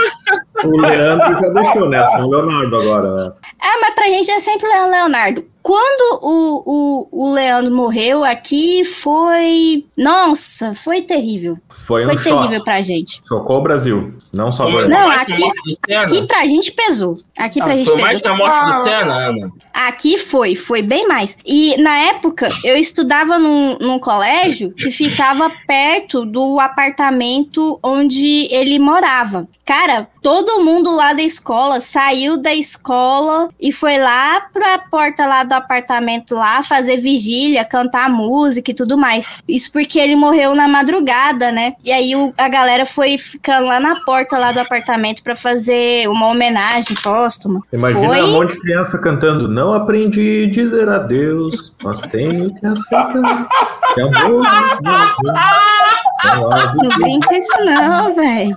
O Leandro já deixou, né? São Leonardo agora, né? É, mas pra gente é sempre Leandro Leonardo. Quando o, o, o Leandro morreu, aqui foi. Nossa, foi terrível. Foi um Foi choque. terrível pra gente. Chocou o Brasil. Não só Foi agora. Não, aqui- a? Aqui pra gente pesou. Aqui pra Ah, gente foi pesou. mais que a morte do Senna, Ana. Aqui foi, foi bem mais. E na época eu estudava num, num colégio que ficava perto do apartamento onde ele morava. Cara, todo mundo lá da escola saiu da escola e foi lá pra porta lá do apartamento lá fazer vigília, cantar música e tudo mais. Isso porque ele morreu na madrugada, né? E aí o- a galera foi ficando lá na porta lá do apartamento pra fazer uma homenagem póstuma. Imagina foi um monte de criança cantando Não aprendi a dizer adeus, mas tenho que aceitar que amor não é Não brinca isso não, velho.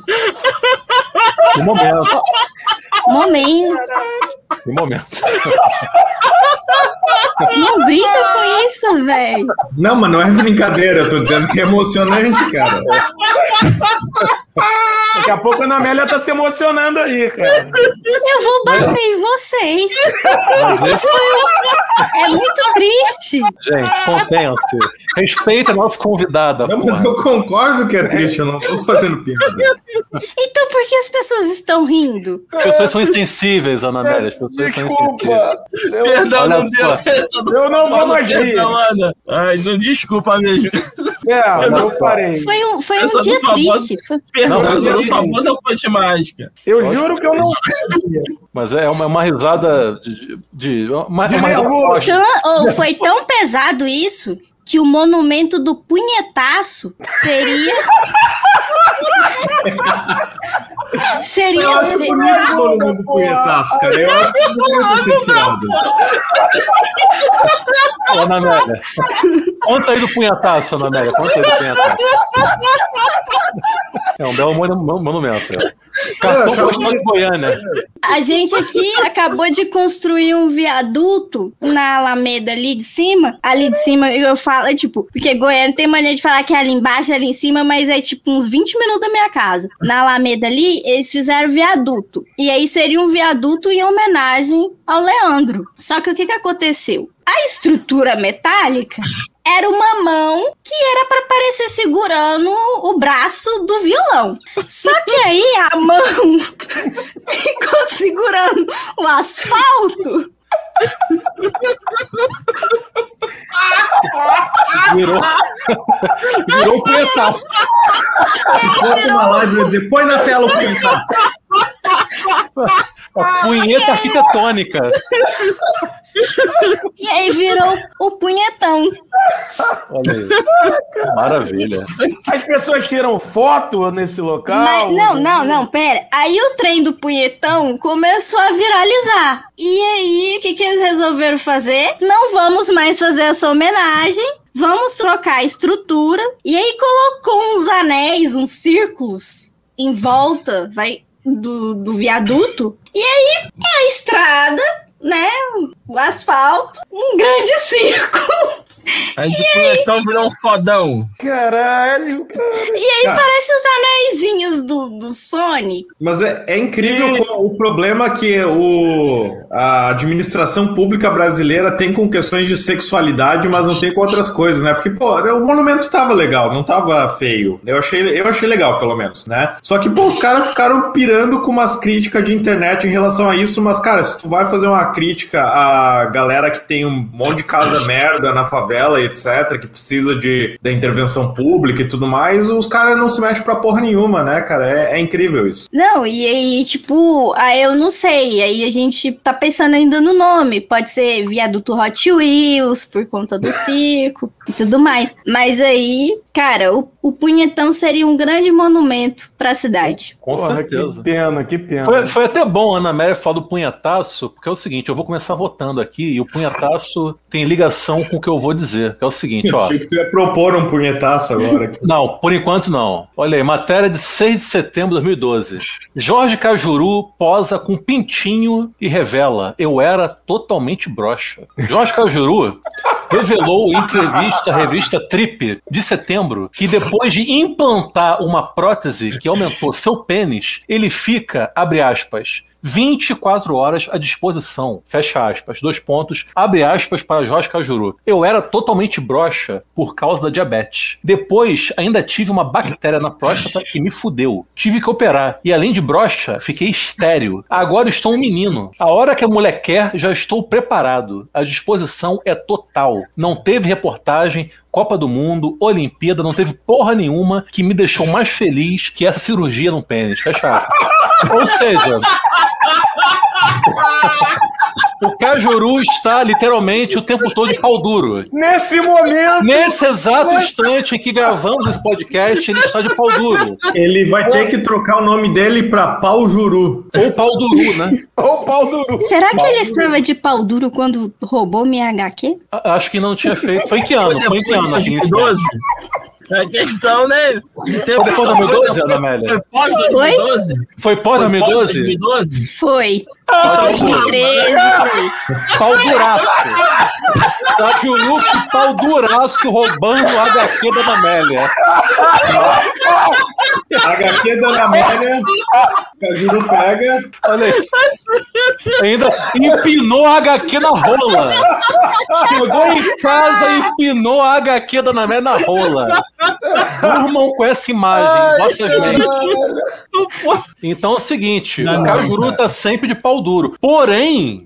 Que momento. Momento. Que momento. Não brinca com isso, velho. Não, mas não é brincadeira, eu tô dizendo que é emocionante, cara. Daqui a pouco a Ana Amélia tá se emocionando aí, cara. Eu vou bater em vocês. Esse- É muito triste. gente, contenha-se. Respeita a nossa convidada. Não, mas eu concordo que é triste, eu não tô fazendo piada. Então por que as pessoas estão rindo? As pessoas são insensíveis, Ana Amélia. As pessoas. Desculpa. Eu, Perdão, Olha não deu. eu não vou mais rir. Ana. Ai, não, desculpa mesmo. É, eu só. parei. Foi um, foi um dia famoso- triste. Foi- Perdão, Não, sou eu- o famoso elefante mágica. Eu juro que eu não. Mas é uma, uma risada de. de uma, uma De risada nervoso. forte. tão, ou foi tão pesado isso que o monumento do punhetaço seria. seria. Eu acho bonito todo mundo punhetaço, cara. Eu acho que tirado. Ô, Ana Amélia. Conta aí do punhetaço, Ana Amélia. Conta aí do punhetaço. É um belo monu- mon- monumento. é. Cartão postal de Goiânia. A gente aqui acabou de construir um viaduto na Alameda ali de cima. Ali de cima eu falo, é tipo, porque Goiânia tem maneira de falar que é ali embaixo, ali em cima, mas é tipo uns 20 minutos da minha casa. Na Alameda ali, eles fizeram viaduto. E aí seria um viaduto em homenagem ao Leandro. Só que o que, que aconteceu? A estrutura metálica era uma mão que era para parecer segurando o braço do violão. Só que aí a mão ficou segurando o asfalto. Virou, virou um punhetaço. Se fosse uma live, eu ia dizer, põe na tela o punhetaço. A punheta arquitetônica. E aí virou o punhetão. Olha aí. Maravilha. As pessoas tiram foto nesse local. Mas, não, não, não, pera. Aí o trem do punhetão começou a viralizar. E aí, o que, que eles resolveram fazer? Não vamos mais fazer essa homenagem. Vamos trocar a estrutura. E aí colocou uns anéis, uns círculos em volta, vai, do, do viaduto. E aí é a estrada, né? O asfalto, um grande círculo. Aí de punhetão virou um fodão. Caralho, cara. E aí Cara. parece os anéisinhos do, do Sonic. Mas é, é incrível como o problema que o, a administração pública brasileira tem com questões de sexualidade, mas não tem com outras coisas, né? Porque, pô, o monumento tava legal, não tava feio. Eu achei, eu achei legal, pelo menos, né? Só que, pô, os caras ficaram pirando com umas críticas de internet em relação a isso, mas, cara, se tu vai fazer uma crítica à galera que tem um monte de casa merda na favela e etc., que precisa de, da intervenção pública e tudo mais, os caras não se mexem pra porra nenhuma, né, cara? É, é incrível isso. Não, e aí, tipo, aí eu não sei. Aí a gente tá pensando ainda no nome. Pode ser viaduto Hot Wheels, por conta do circo e tudo mais. Mas aí, cara, o, o punhetão seria um grande monumento pra cidade. Com Porra, certeza. que pena, que pena. Foi, foi até bom a Ana Amélia falar do punhetaço, porque é o seguinte, eu vou começar votando aqui e o punhetaço tem ligação com o que eu vou dizer, que é o seguinte, ó. Achei que tu ia propor um punhetaço agora. aqui. Não, por enquanto não. Olha aí, matéria de 6 de setembro de 2012. Jorge Cajuru posa com pintinho e revela: Eu era totalmente broxa. Jorge Cajuru revelou em entrevista à revista Trip de setembro que depois de implantar uma prótese que aumentou seu pênis, ele fica, abre aspas, 24 horas à disposição. Fecha aspas. Dois pontos. Abre aspas para Jorge Cajuru. Eu era totalmente broxa por causa da diabetes. Depois, ainda tive uma bactéria na próstata que me fudeu. Tive que operar. E além de broxa, fiquei estéreo. Agora estou um menino. A hora que a mulher quer, já estou preparado. A disposição é total. Não teve reportagem, Copa do Mundo, Olimpíada, não teve porra nenhuma que me deixou mais feliz que essa cirurgia no pênis. Fecha. Ou seja, o Cajuru está literalmente o tempo todo de pau duro. Nesse momento. Nesse exato instante em que gravamos esse podcast, ele está de pau duro. Ele vai ter que trocar o nome dele pra Pau Juru. Ou pau duru, né? Ô, pau duro. Será que ele estava de pau duro quando roubou minha HQ? Acho que não tinha feito. Foi em que ano? Foi em que ano? aqui em 2012? É questão, né? De Foi depois de 2012, Ana Amélia? Foi pós 2012? Foi pós 2012? 2012? Foi. Pau 2013, foi. Pau duraço. Cajuru que pau duraço roubando o HQ da Amélia. HQ da Amélia. Cajuru pega. Olha aí. Ainda empinou a HQ na rola. Chegou em casa e empinou a HQ da Amélia na rola. Durmam com essa imagem, em vossas mentes. Então é o seguinte, Não, o Cajuru tá sempre de pau duro. Porém,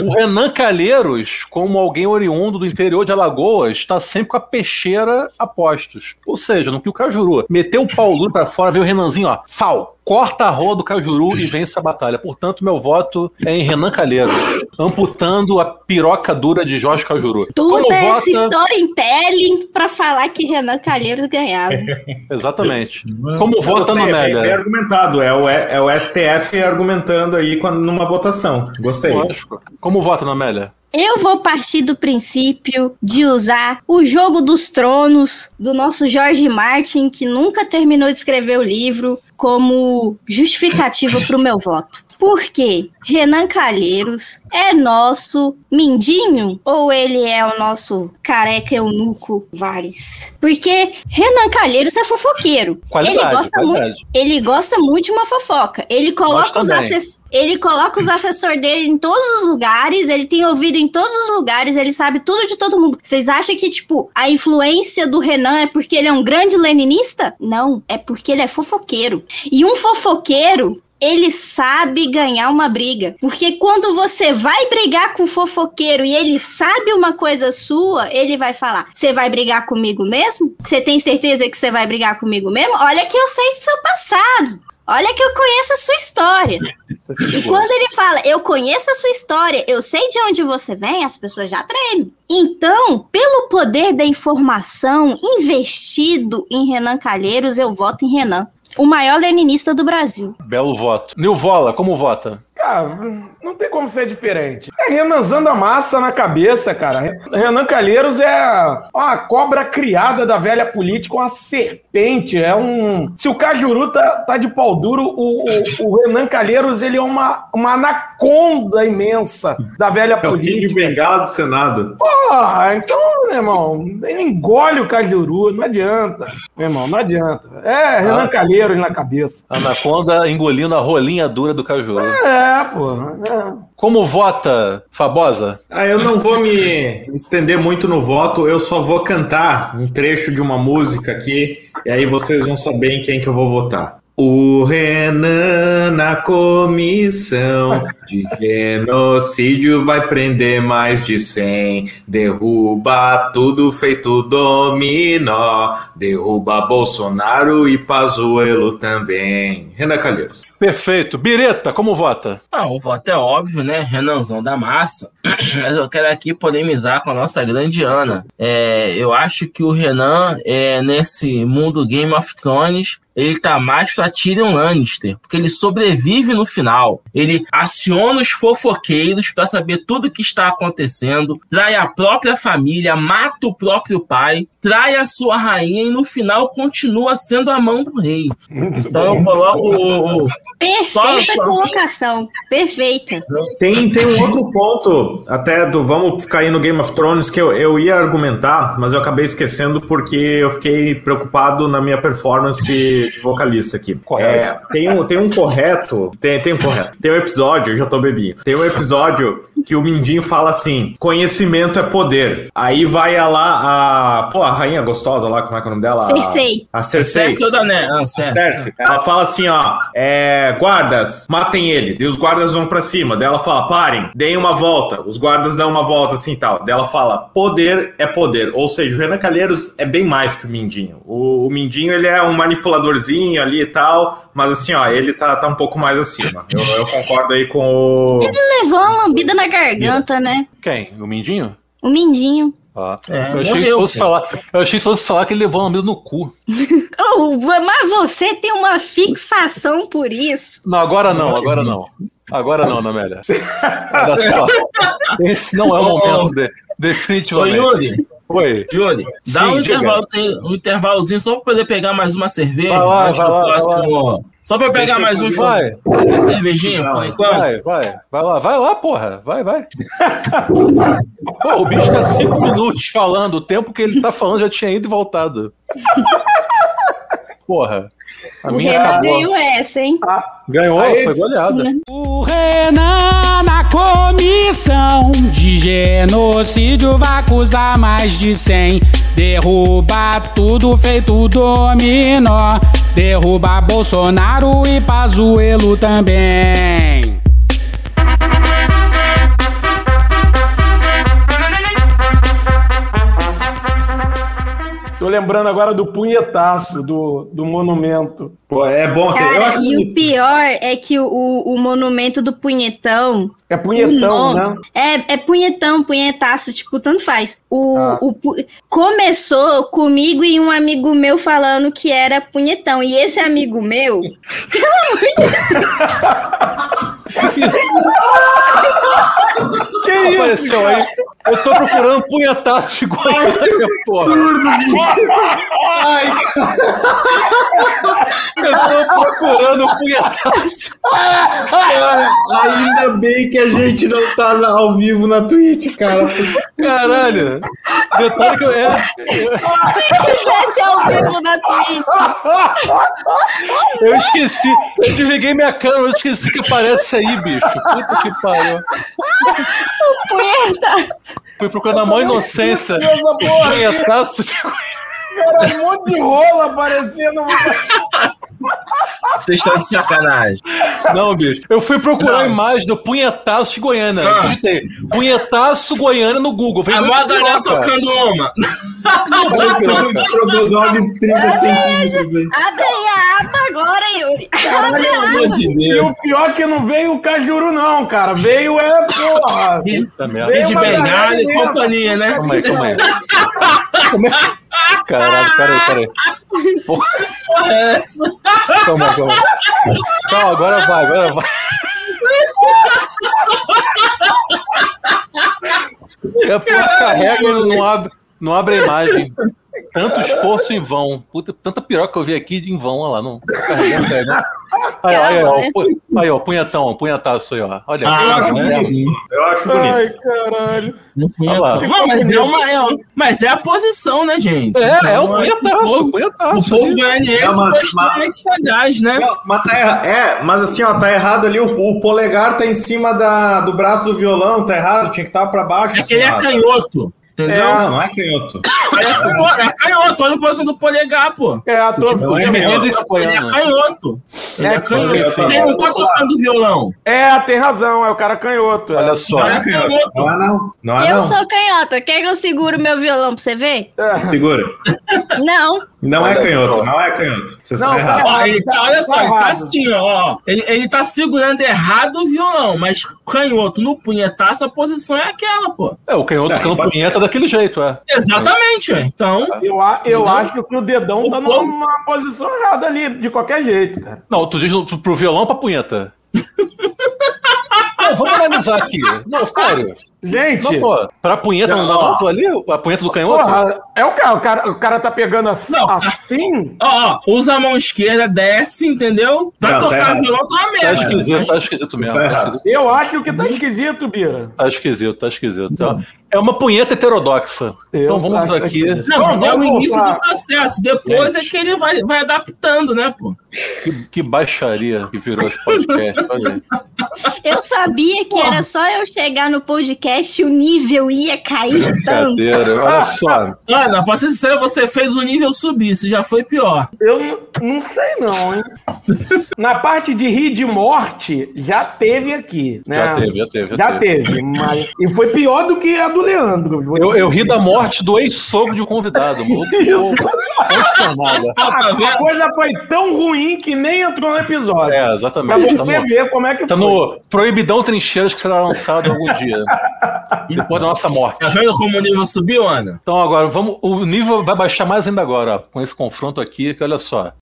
o Renan Calheiros, como alguém oriundo do interior de Alagoas, está sempre com a peixeira a postos. Ou seja, no que o Cajuru meteu o pau duro pra fora, veio o Renanzinho, ó, fal, corta a rola do Cajuru e vence a batalha. Portanto, meu voto é em Renan Calheiros, amputando a piroca dura de Jorge Cajuru. Tudo Como é esse vota- storytelling pra falar que Renan Calheiros ganhava. Exatamente. Como vota, Gostei, é bem, bem Namélia? argumentado. É o, é o STF argumentando aí quando- numa votação. Gostei. Lógico. Como vota, Namélia? Eu vou partir do princípio de usar o jogo dos tronos do nosso Jorge Martin, que nunca terminou de escrever o livro, como justificativa para o meu voto. Por quê? Renan Calheiros é nosso mindinho ou ele é o nosso careca eunuco Vares? Porque Renan Calheiros é fofoqueiro. Qualidade, ele gosta qualidade. muito, ele gosta muito de uma fofoca. Ele coloca os assessores ele coloca os assessores dele em todos os lugares, ele tem ouvido em todos os lugares, ele sabe tudo de todo mundo. Vocês acham que, tipo, a influência do Renan é porque ele é um grande leninista? Não, é porque ele é fofoqueiro. E um fofoqueiro. Ele sabe ganhar uma briga. Porque quando você vai brigar com o fofoqueiro e ele sabe uma coisa sua, ele vai falar: Você vai brigar comigo mesmo? Você tem certeza que você vai brigar comigo mesmo? Olha que eu sei do seu passado. Olha que eu conheço a sua história. E quando ele fala, eu conheço a sua história, eu sei de onde você vem, as pessoas já tremem. Então, pelo poder da informação investido em Renan Calheiros, eu voto em Renan. O maior leninista do Brasil. Belo voto. Nilvola, como vota? Cara, não tem como ser diferente. É Renanzando a massa na cabeça, cara. Renan Calheiros é uma cobra criada da velha política, uma serpente. É um. Se o Cajuru tá, tá de pau duro, o, o, o Renan Calheiros ele é uma, uma anaconda imensa da velha É o política. Bengala do Senado. Porra, então, meu irmão, ele engole o Cajuru, não adianta. Meu irmão, não adianta. É Renan Ah. Calheiros na cabeça. Anaconda engolindo a rolinha dura do Cajuru. É, porra. É. Como vota, Fabosa? Ah, eu não vou me estender muito no voto, eu só vou cantar um trecho de uma música aqui, e aí vocês vão saber em quem que eu vou votar. O Renan na comissão de genocídio vai prender mais de 100, derruba tudo feito dominó, derruba Bolsonaro e Pazuello também. Renan Calheiros. Perfeito. Bireta, como vota? Ah, o voto é óbvio, né? Renanzão da massa. Mas eu quero aqui polemizar com a nossa grande Ana. É, eu acho que o Renan, é, nesse mundo Game of Thrones, ele tá mais pra Tyrion Lannister, porque ele sobrevive no final. Ele aciona os fofoqueiros pra saber tudo que está acontecendo, trai a própria família, mata o próprio pai, trai a sua rainha e no final continua sendo a mão do rei. Então eu coloco o, o, Perfeita Só- colocação. Perfeita. Tem, tem um outro ponto, até do vamos ficar aí no Game of Thrones, que eu, eu ia argumentar, mas eu acabei esquecendo porque eu fiquei preocupado na minha performance de vocalista aqui. Correto. É, tem, um, tem um correto, tem, tem um correto. Tem um episódio, eu já tô bebinho. Tem um episódio que o Mindinho fala assim: conhecimento é poder. Aí vai a lá, a. Pô, a rainha gostosa lá, como é que é o nome dela? A- Cersei. A Cersei. Cersei ou Daenerys? Ah. Cersei. Ela fala assim, ó, é, guardas, matem ele. E os guardas vão pra cima. Daí ela fala, parem, deem uma volta. Os guardas dão uma volta assim e tal. Daí ela fala, poder é poder. Ou seja, o Renan Calheiros é bem mais que o Mindinho. O, o Mindinho, ele é um manipuladorzinho ali e tal, mas assim, ó, ele tá, tá um pouco mais acima. Eu, eu concordo aí com o... Levou uma lambida na garganta, né? Quem? O Mindinho? O Mindinho. Ah. É, eu, achei que morreu, fosse pô. falar, eu achei que fosse falar que ele levou uma amigo no cu. Oh, mas você tem uma fixação por isso. Não, agora não, agora não. Agora não, Namélia. Olha só. Esse não é o momento, de, Ô, definitivamente. Yuri, Oi. Yuri, dá Sim, um, diga. intervalozinho, um intervalozinho só pra poder pegar mais uma cerveja. Vai lá, antes vai lá, vai próximo- Só pra pegar mais um Vai, uma cervejinha, por enquanto. vai, vai, vai lá, vai lá, porra, vai, vai. Pô, o bicho tá cinco minutos falando, o tempo que ele tá falando já tinha ido e voltado. Porra, a o minha Renan acabou. ganhou essa, hein? Ganhou, Aí. foi goleada. O Renan na comissão de genocídio vai acusar mais de 100. Derruba tudo feito dominó. Derruba Bolsonaro e Pazuello também. Tô lembrando agora do punhetaço do, do monumento. Pô, é bom. Cara, acho e o bonito. pior é que o, o, o monumento do punhetão. É punhetão, o né? nome- É, é punhetão, punhetaço, tipo, tanto faz. O, Ah. o começou comigo e um amigo meu falando que era punhetão. E esse amigo meu, Que isso? Apareceu aí. Eu tô procurando punhetaço de Goiânia, porra. Ai, Eu tô procurando punhetaço. cara, ainda bem que a gente não tá ao vivo na Twitch, cara. Caralho. Detalhe que eu. É, se tivesse ao vivo na Twitch, eu esqueci. Eu desliguei minha câmera, eu esqueci que aparece aí, bicho. Puta que pariu. punheta. Fui procurando a maior inocência. Punhetaço de Cara, um monte de rola aparecendo. Vocês estão de sacanagem. Não, bicho. Eu fui procurar a Não. imagem do punhetaço de Goiânia. Eu Ah. digitei punhetaço Goiânia no Google. Veio A piroca. tocando uma. Dog 30 centímetros. Abre aí a aba agora, Yuri. Abre a aba. E o pior é que não veio o Cajuru, não, cara. Veio é, porra. Uma Bengala e companhia, né? Calma aí, calma aí. Como é que- Caralho, peraí, peraí. Porra. Calma, calma. Calma, agora vai, agora vai. É a porra carrega e não abre, não abre a imagem. Tanto esforço em vão. Puta, tanta piroca que eu vi aqui em vão, olha lá. Não. Aí, ó, aí, ó, o pu- aí, ó, punhetão, punhetaço aí, ó. Olha, Eu acho né? bonito. Eu acho Ai, bonito. caralho. Olha lá. Não, mas é uma. É, uma- mas é a posição, né, gente? É, é Então, punhetaço, O povo, punhetaço. o povo mas- foi extremamente sagaz, né? Não, mas tá errado. É, mas assim, ó, tá errado ali. O, o polegar tá em cima da, do braço do violão, tá errado. Tinha que estar pra baixo. É assim, que ele é ó. canhoto. Entendeu? Não, não é canhoto. É canhoto, é canhoto, olha a posição do polegar, pô. É, a tua... Não é canhoto. Hendrix Ele é goiano. canhoto. Ele é, É, canhoto. Ele não tá tocando violão. é, tem razão, é o cara canhoto. Olha é. só. Ele é canhoto. Não é não. Não é Eu não. sou canhota. Quer que eu seguro meu violão pra você ver? Segura. Não. Não é canhoto, só. não é canhoto. Você Não, está errado. Ó, ele tá, olha só, Tá ele tá assim, ó. Ele, ele tá segurando errado o violão, mas canhoto no punhetaço, a posição é aquela, pô. É, o canhoto É, tocando punheta daquele jeito, é. Exatamente, ué. Então, Eu, eu acho que o dedão O tá povo- numa posição errada ali, de qualquer jeito, cara. Não, tu diz pro, pro violão ou pra punheta? Não, vamos analisar aqui. Não, sério. Gente, Não, pô, pra punheta não dá não, tu ali? A punheta do canhoto? porra, é o cara, o cara, o cara tá pegando assim, Não. assim ó, ó, usa a mão esquerda, desce, entendeu? Pra Não, tá tocar errado. violão tá uma Tá esquisito, tá esquisito mesmo. Tá Tá esquisito, eu acho que tá esquisito, Bira. tá esquisito. Tá esquisito. É uma punheta heterodoxa. Eu Então vamos aqui. que- Não, Vamos é o início voltar. do processo. Depois é que ele vai, vai adaptando, né, pô? Que, que baixaria que virou esse podcast. Olha. Eu sabia que era só eu chegar no podcast e o nível ia cair tanto. Olha só. Ana, pra ser sincero, você fez o nível subir, isso já foi pior. Eu não sei não, hein? Na parte de rir de morte, já teve aqui, né? Já teve, já teve. Já teve, mas... E foi pior do que a do Leandro. Eu, eu ri da morte do ex-sogro de um convidado. Isso. Tá A vendo? coisa foi tão ruim que nem entrou no episódio. É, pra exatamente. Tá você ver como é que tá foi. no Proibidão Trincheiras que será lançado algum dia. Depois da nossa morte. Tá vendo como o nível subiu, Ana? Então agora, vamos, o nível vai baixar mais ainda agora, ó, com esse confronto aqui, que olha só.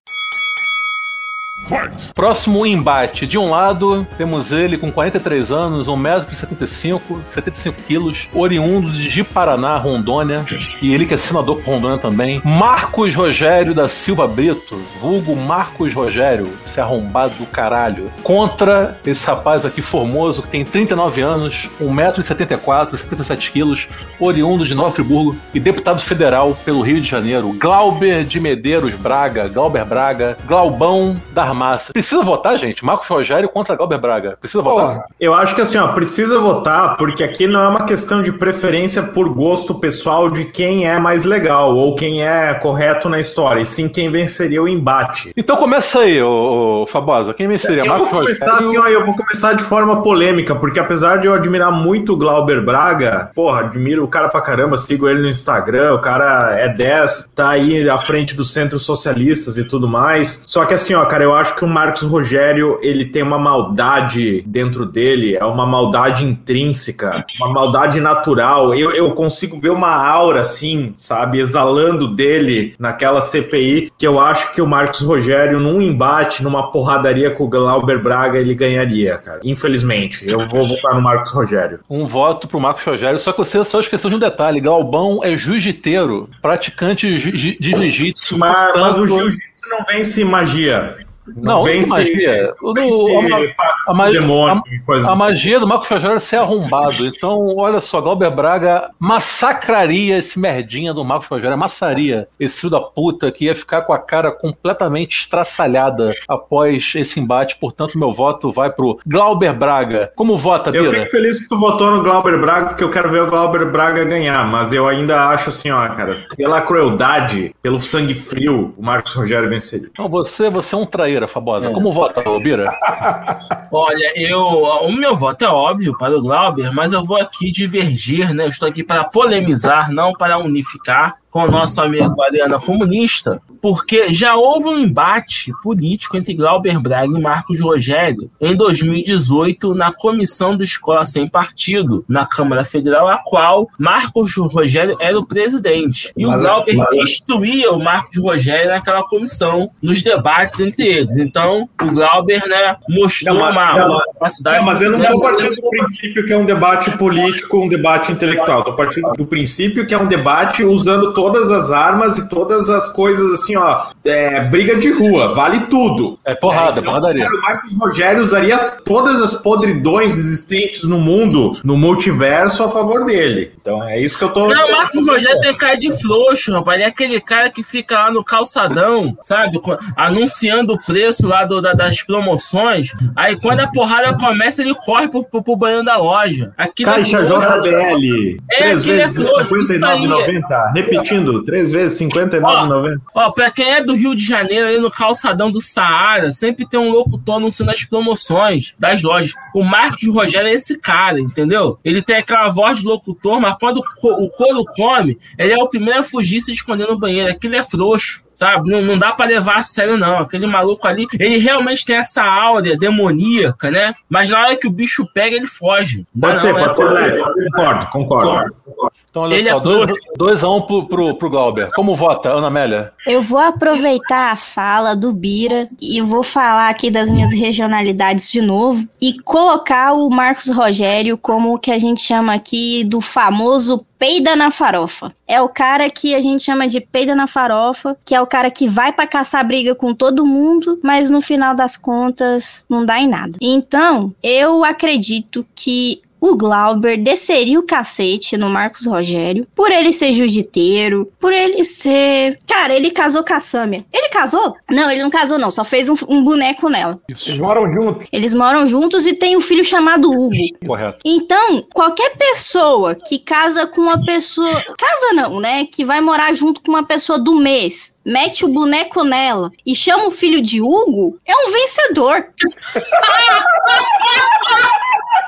Próximo embate. De um lado, temos ele com 43 anos, 1,75m, 75 quilos, oriundo de Ji-Paraná, Rondônia, e ele que é senador por Rondônia também. Marcos Rogério da Silva Brito, vulgo Marcos Rogério, esse arrombado do caralho, contra esse rapaz aqui formoso que tem 39 anos, 1,74m, 77 quilos, oriundo de Nova Friburgo e deputado federal pelo Rio de Janeiro, Glauber de Medeiros Braga, Glauber Braga, Glaubão da massa. Precisa votar, gente? Marcos Rogério contra Galber Braga. Precisa votar? Eu acho que assim, ó, precisa votar, porque aqui não é uma questão de preferência por gosto pessoal de quem é mais legal ou quem é correto na história, e sim quem venceria o embate. Então começa aí, ô, ô, Fabosa. Quem venceria? Eu vou Marcos começar Rogério? assim, ó, eu vou começar de forma polêmica, porque apesar de eu admirar muito o Glauber Braga, porra, admiro o cara pra caramba, sigo ele no Instagram, o cara é 10, tá aí à frente dos centros socialistas e tudo mais. Só que assim, ó, cara, eu acho que o Marcos Rogério, ele tem uma maldade dentro dele, é uma maldade intrínseca, uma maldade natural. Eu, eu consigo ver uma aura, assim, sabe, exalando dele naquela CPI, que eu acho que o Marcos Rogério, num embate, numa porradaria com o Glauber Braga, ele ganharia, cara. Infelizmente. Eu vou votar no Marcos Rogério. Um voto pro Marcos Rogério, só que você só esqueceu de um detalhe. Galbão é jiu-jiteiro, praticante de jiu-jitsu. Mas, mas portanto- o jiu-jitsu não vence magia. Não, vence- não magia. O do- vence a, a magia- demônio coisa a magia do Marcos Rogério é ser arrombado. Então, olha só, Glauber Braga massacraria esse merdinha do Marcos Rogério, amassaria esse filho da puta que ia ficar com a cara completamente estraçalhada após esse embate. Portanto, meu voto vai pro Glauber Braga. Como vota, Eu Bira? fico feliz que tu votou no Glauber Braga, porque eu quero ver o Glauber Braga ganhar, mas eu ainda acho assim, ó, cara, pela crueldade, pelo sangue frio, o Marcos Rogério venceria. Então, você, você é um traíra, Fabosa. É. Como vota, ô, Bira? Olha, eu, o meu voto é óbvio para o Glauber, mas eu vou aqui divergir, né? Eu estou aqui para polemizar, não para unificar com o nosso amigo Ariana Comunista, porque já houve um embate político entre Glauber Braga e Marcos Rogério em 2018 na comissão do Escola Sem Partido na Câmara Federal, a qual Marcos Rogério era o presidente. E o Mas- Glauber mas- destruía o Marcos Rogério naquela comissão, nos debates entre eles. Então, o Glauber, né, mostrou Não, mas- uma, não, uma capacidade. Não, mas eu não né, tô partindo do princípio que é um debate político, um debate intelectual. Tô partindo do princípio que é um debate usando todas as armas e todas as coisas assim, ó. É, briga de rua, vale tudo. É porrada, É, porradaria. O Marcos Rogério usaria todas as podridões existentes no mundo, no multiverso, a favor dele. Então é isso que eu tô. Não, o Marcos Rogério tem cara de frouxo, rapaz. Ele é aquele cara que fica lá no calçadão, sabe? Anunciando o preço lá do- da- das promoções. Aí quando a porrada começa, ele corre pro, pro, pro banheiro da loja. Aquilo é Caixa. JBL, É, três aquele é vezes frouxo, aí. 59,90. Repetindo, três vezes 59,90. Ó, pra quem é do Rio de Janeiro, aí no calçadão do Saara, sempre tem um locutor anunciando as promoções das lojas. O Marcos Rogério é esse cara, entendeu? Ele tem aquela voz de locutor, mas quando o co- o couro come, ele é o primeiro a fugir se esconder no banheiro. Aquilo é frouxo. Sabe? Não, não dá pra levar a sério, não. Aquele maluco ali, ele realmente tem essa áurea demoníaca, né? Mas na hora que o bicho pega, ele foge. Dá Pode ser, não, é pode ser. frouxo. leve. Concordo, concordo. Então, olha Ele só, é 2 a 1 um pro, pro, pro Glauber. Como vota, Ana Amélia? Eu vou aproveitar a fala do Bira e vou falar aqui das minhas regionalidades de novo e colocar o Marcos Rogério como o que a gente chama aqui do famoso peida na farofa. É o cara que a gente chama de peida na farofa, que é o cara que vai pra caçar briga com todo mundo, mas no final das contas não dá em nada. Então, eu acredito que o Glauber desceria o cacete no Marcos Rogério por ele ser jiu-jiteiro, por ele ser. Cara, ele casou com a Samia. Ele casou? Não, ele não casou, não. Só fez um, um boneco nela. Eles moram juntos. Eles moram juntos e tem um filho chamado Hugo. Correto. Então, qualquer pessoa que casa com uma pessoa. Casa não, né? Que vai morar junto com uma pessoa do mês, mete o boneco nela e chama o filho de Hugo, é um vencedor.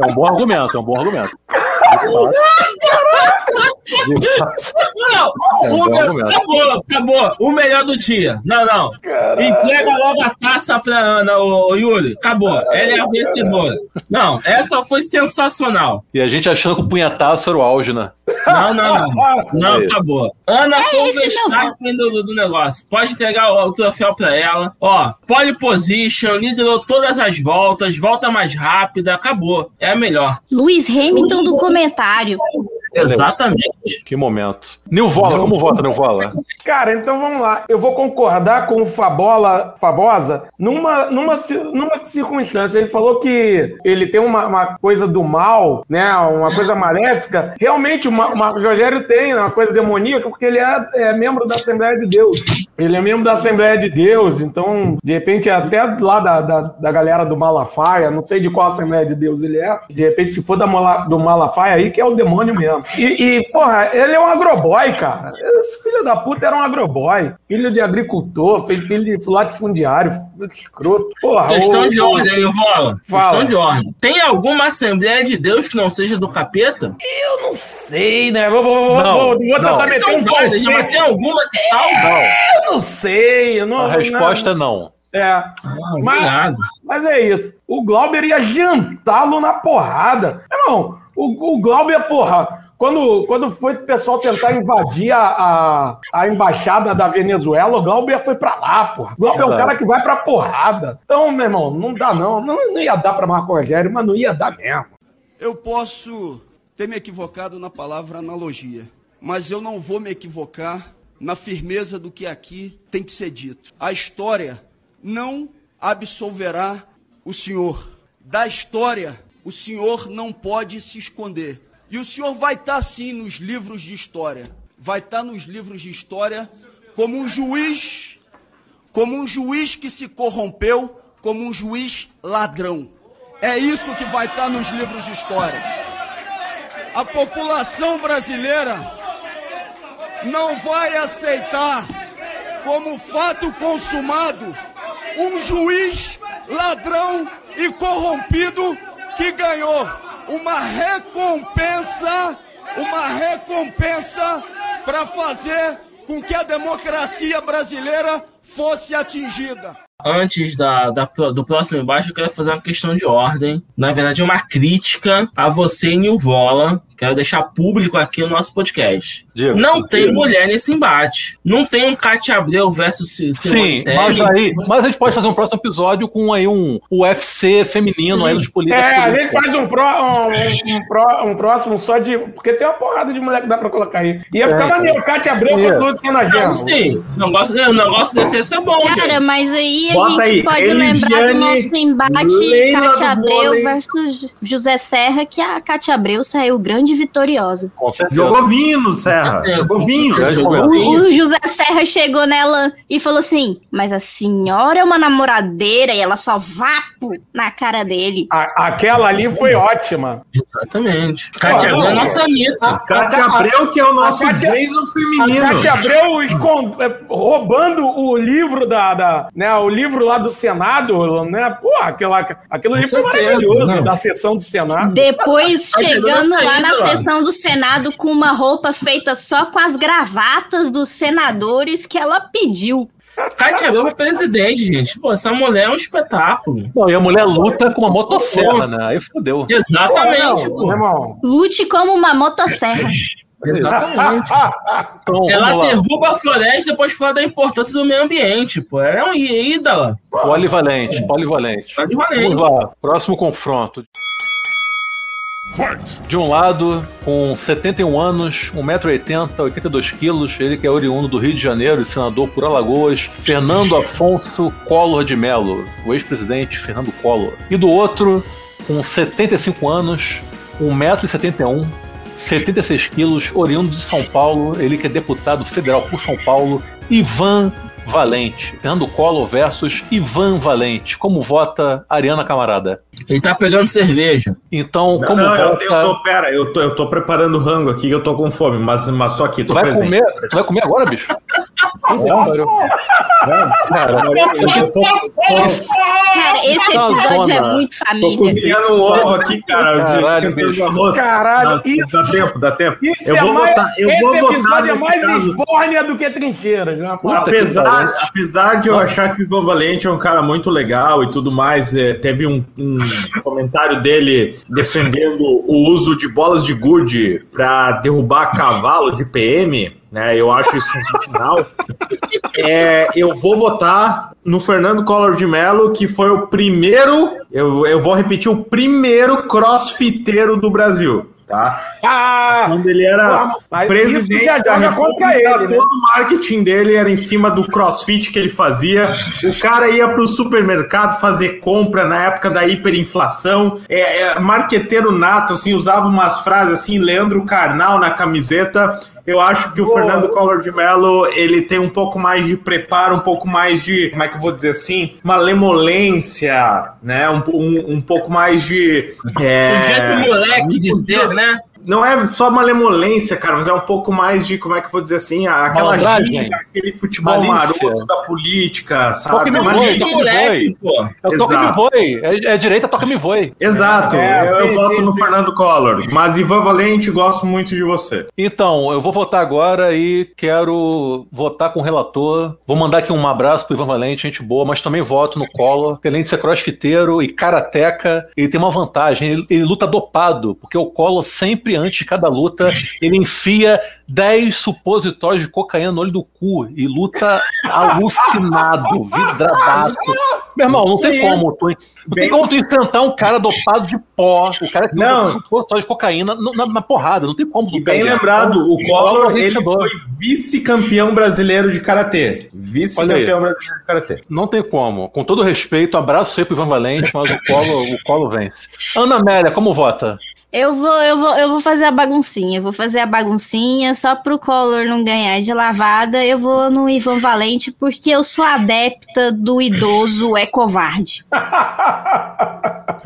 É um bom argumento, é um bom argumento. Não, É um o bom me- argumento. acabou, acabou. O melhor do dia. Não, não. Entrega logo a taça pra Ana, ô, ô, Yuri. Acabou. Ela é a vencedora. Não, essa foi sensacional. E a gente achando que o punhetaço era o auge, né? Não, não, não. Não, acabou. Ana foi o meu destaque do, do negócio. Pode entregar o, o troféu pra ela. Ó, pole position, liderou todas as voltas, volta mais rápida, acabou. É a melhor. Luiz Hamilton do comentário. Exatamente. Que momento. Nilvola, como vota, Nilvola? Cara, então vamos lá. Eu vou concordar com o Fabola, Fabosa numa, numa, numa circunstância. Ele falou que ele tem uma, uma coisa do mal, né? Uma coisa maléfica. Realmente, o Marco Rogério tem uma coisa demoníaca, porque ele é, é membro da Assembleia de Deus. Ele é membro da Assembleia de Deus, então, de repente, até lá da, da, da galera do Malafaia, não sei de qual Assembleia de Deus ele é. De repente, se for da do Malafaia aí, que é o demônio mesmo. E, e, porra, ele é um agroboy, cara. Esse filho da puta era um agroboy. Filho de agricultor, filho de latifundiário, filho de escroto. Porra, Questão o- de ordem? Fala. Questão de ordem. Tem alguma Assembleia de Deus que não seja do capeta? Eu não sei, né? Vou, vou, vou, Não, vou, vou tentar não. meter um mas tem alguma que salva? Não, Eu não sei. Eu não, a resposta é não. É. Ah, Mas- obrigado. Mas é isso. O Glauber ia jantá-lo na porrada. Irmão, o, o Glauber, porra, quando, quando foi o pessoal tentar invadir a, a, a embaixada da Venezuela, o Glauber foi pra lá, porra. O Glauber é o Verdade. cara que vai pra porrada. Então, meu irmão, não dá não. Não, não ia dar pra Marco Rogério, mas não ia dar mesmo. Eu posso ter me equivocado na palavra analogia, mas eu não vou me equivocar na firmeza do que aqui tem que ser dito. A história não absolverá o senhor. Da história, o senhor não pode se esconder. E o senhor vai estar sim nos livros de história. Vai estar nos livros de história como um juiz, como um juiz que se corrompeu, como um juiz ladrão. É isso que vai estar nos livros de história. A população brasileira não vai aceitar como fato consumado um juiz ladrão e corrompido que ganhou uma recompensa, uma recompensa para fazer com que a democracia brasileira fosse atingida. Antes da, da- do próximo embaixo, eu quero fazer uma questão de ordem. Na verdade, é uma crítica a você, Nilvola. Quero deixar público aqui no nosso podcast. Diga. Não tem mulher nesse embate. Não tem um Cátia Abreu versus Simone Sim, mas aí, mas a gente pode fazer um próximo episódio com aí um UFC feminino aí dos políticos. É, a gente faz um, pró, um, um, pró- um próximo só de. Porque tem uma porrada de mulher que dá pra colocar aí. Ia ficar É. maneiro, Cátia Abreu Ia. com Luciana Não, Genro. sim. O negócio, o negócio desse ser bom, Cara, gente. mas aí a Bota gente aí, pode Elisiane lembrar do nosso embate Cátia Abreu vôlei. versus José Serra, que a Cátia Abreu saiu grande e vitoriosa. Jogou vinho, Serra. É, Jogou vinho. Grande O, o José Serra chegou nela e falou assim: Mas a senhora é uma namoradeira e ela só vapo na cara dele. A- aquela ali foi ótima. Exatamente. Cátia Abreu é nossa Anitta. Cátia Abreu, que é o nosso Cátia- Jason A feminino. Cátia Abreu é, roubando o livro da, da- né, o livro lá do Senado, né? Pô, aquela, aquilo ali Com certeza, maravilhoso, não. da sessão do Senado. Depois, chegou chegando lá na. Sessão do Senado com uma roupa feita só com as gravatas dos senadores que ela pediu. Cátia Abreu foi presidente, gente. Pô, essa mulher é um espetáculo. Não, e a mulher luta com uma motosserra, né? Aí fodeu. Exatamente, Pô, irmão. Lute como uma motosserra. Exatamente. Então, Ela derruba a floresta e depois fala da importância do meio ambiente, pô. Ela é um ídola. Polivalente, polivalente. Tá de valente. Vamos lá, próximo confronto. De um lado, com 71 anos, 1,80m, 82 quilos, ele que é oriundo do Rio de Janeiro e senador por Alagoas, Fernando Afonso Collor de Mello, o ex-presidente Fernando Collor. E do outro, com 75 anos, 1,71m, 76 quilos, oriundo de São Paulo, ele que é deputado federal por São Paulo, Ivan Valente. Fernando Collor versus Ivan Valente. Como vota Ariana Camarada? Ele tá pegando cerveja. Então, Não, como não, eu, vota. eu tô, pera, eu tô, eu tô preparando rango aqui, eu tô com fome, mas, mas tô aqui, Tu vai, presente. comer, tu vai comer agora, bicho? Cara, esse Tá episódio é muito Tô família. cozinhando um ovo aqui, cara. Caralho, bicho. arroz. Caralho, Dá- isso- Dá tempo, dá tempo. Isso eu é vou mais, votar, eu esse vou votar episódio é mais caso. esbórnia do que trincheiras. Né? Apesar, apesar de eu achar que o Ivan Valente é um cara muito legal e tudo mais, é, teve um, um comentário dele defendendo o uso de bolas de gude para derrubar cavalo de PM, né? Eu acho isso sensacional. É, eu vou votar no Fernando Collor de Mello, que foi o primeiro, eu, eu vou repetir, o primeiro crossfiteiro do Brasil. tá? Ah! Quando ele era isso presidente já da República, ele, né? todo o marketing dele era em cima do crossfit que ele fazia. O cara ia pro supermercado fazer compra na época da hiperinflação. É, é, marqueteiro nato, assim, usava umas frases assim, Leandro Carnal na camiseta. Eu acho que o Boa. Fernando Collor de Mello, ele tem um pouco mais de preparo, um pouco mais de, como é que eu vou dizer assim, uma lemolência, né? Um, um, um pouco mais de... é, Um jeito moleque de ser, né? Não é só malemolência, cara, mas é um pouco mais de, como é que eu vou dizer assim, aquela Malandragem. ginga, aquele futebol Malícia. maroto da política, sabe? me Mas- voe, Jeito toca me moleque, voe. pô. O toca me Exato. voe. É, é direita, toca me voe. Exato, É, eu, eu sim, voto sim, no sim. Fernando Collor, mas Ivan Valente, gosto muito de você. Então, eu vou votar agora e quero votar com o relator. Vou mandar aqui um abraço pro Ivan Valente, gente boa, mas também voto no Collor. Além de ser crossfiteiro e karateca, ele tem uma vantagem. Ele, ele luta dopado, porque o Collor sempre, antes de cada luta, ele enfia 10 supositórios de cocaína no olho do cu e luta alucinado, vidradaço. Meu irmão, não tem como. Tu, não tem como tu enfrentar um cara dopado de pó, o cara que Não. usa supositório de cocaína na, na porrada. Não tem como E bem lembrado, o Collor Collor, ele foi vice-campeão brasileiro de karatê. Vice-campeão brasileiro de karatê. Não tem como. Com todo respeito, abraço aí pro Ivan Valente, mas o Colo, o Colo vence. Ana Amélia, como vota? Eu vou, eu vou, eu vou fazer a baguncinha. Vou fazer a baguncinha só pro Collor não ganhar de lavada. Eu vou no Ivan Valente porque eu sou adepta do idoso é covarde.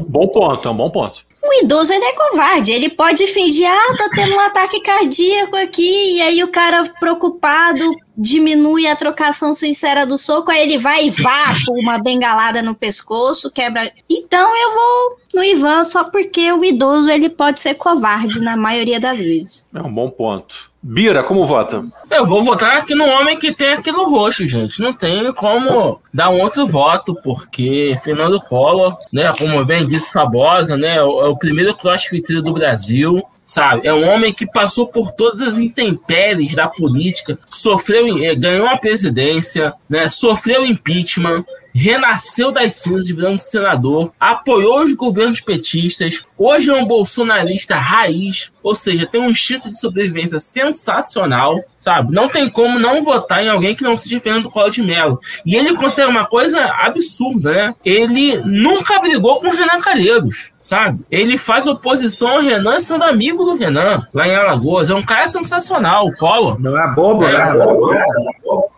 Bom ponto, é um bom ponto. O idoso ele é covarde. Ele pode fingir, ah, tô tendo um ataque cardíaco aqui, e aí o cara preocupado diminui a trocação sincera do soco, aí ele vai e vá com uma bengalada no pescoço, quebra. Então eu vou no Ivan só porque o idoso ele pode ser covarde na maioria das vezes. É um bom ponto. Bira, como vota? Eu vou votar aqui no homem que tem aquilo roxo, gente. Não tem como dar um outro voto, porque Fernando Collor, né, como bem disse Fabosa, né, é o é o primeiro crossfiteiro do Brasil, sabe? É um homem que passou por todas as intempéries da política, sofreu, eh, ganhou a presidência, né, sofreu impeachment, renasceu das cinzas virando senador, apoiou os governos petistas, hoje é um bolsonarista raiz, ou seja, tem um instinto de sobrevivência sensacional, sabe? Não tem como não votar em alguém que não seja Fernando Collor de Mello. E ele consegue uma coisa absurda, né? Ele nunca brigou com Renan Calheiros, sabe? Ele faz oposição ao Renan sendo amigo do Renan, lá em Alagoas. É um cara sensacional, o Collor. Não é bobo, É, né?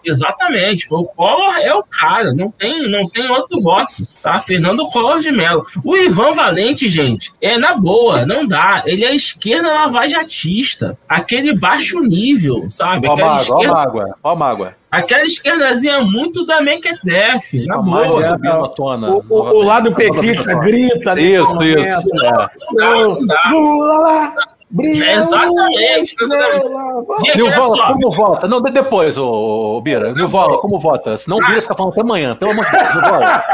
Exatamente. O Collor é o cara, não tem, não tem outro voto, tá? Fernando Collor de Mello. O Ivan Valente, gente, é na boa, não dá. Ele é esquerda lavajatista, aquele baixo nível, sabe? Ó a mágoa, ó a esquerda, mágoa, ó a mágoa. Aquela esquerdazinha muito da Mequetrefe, na boa. à tona. O, o- o lado petista grita. nesse Isso, momento. isso. é. Não, não dá. Lula lá, brilha É, exatamente, exatamente. Nilvala, como vota? Não, de- depois, ô, ô, Bira. Nilvala, como vota? Senão o Bira fica falando até amanhã, pelo amor de Deus. Nilvala.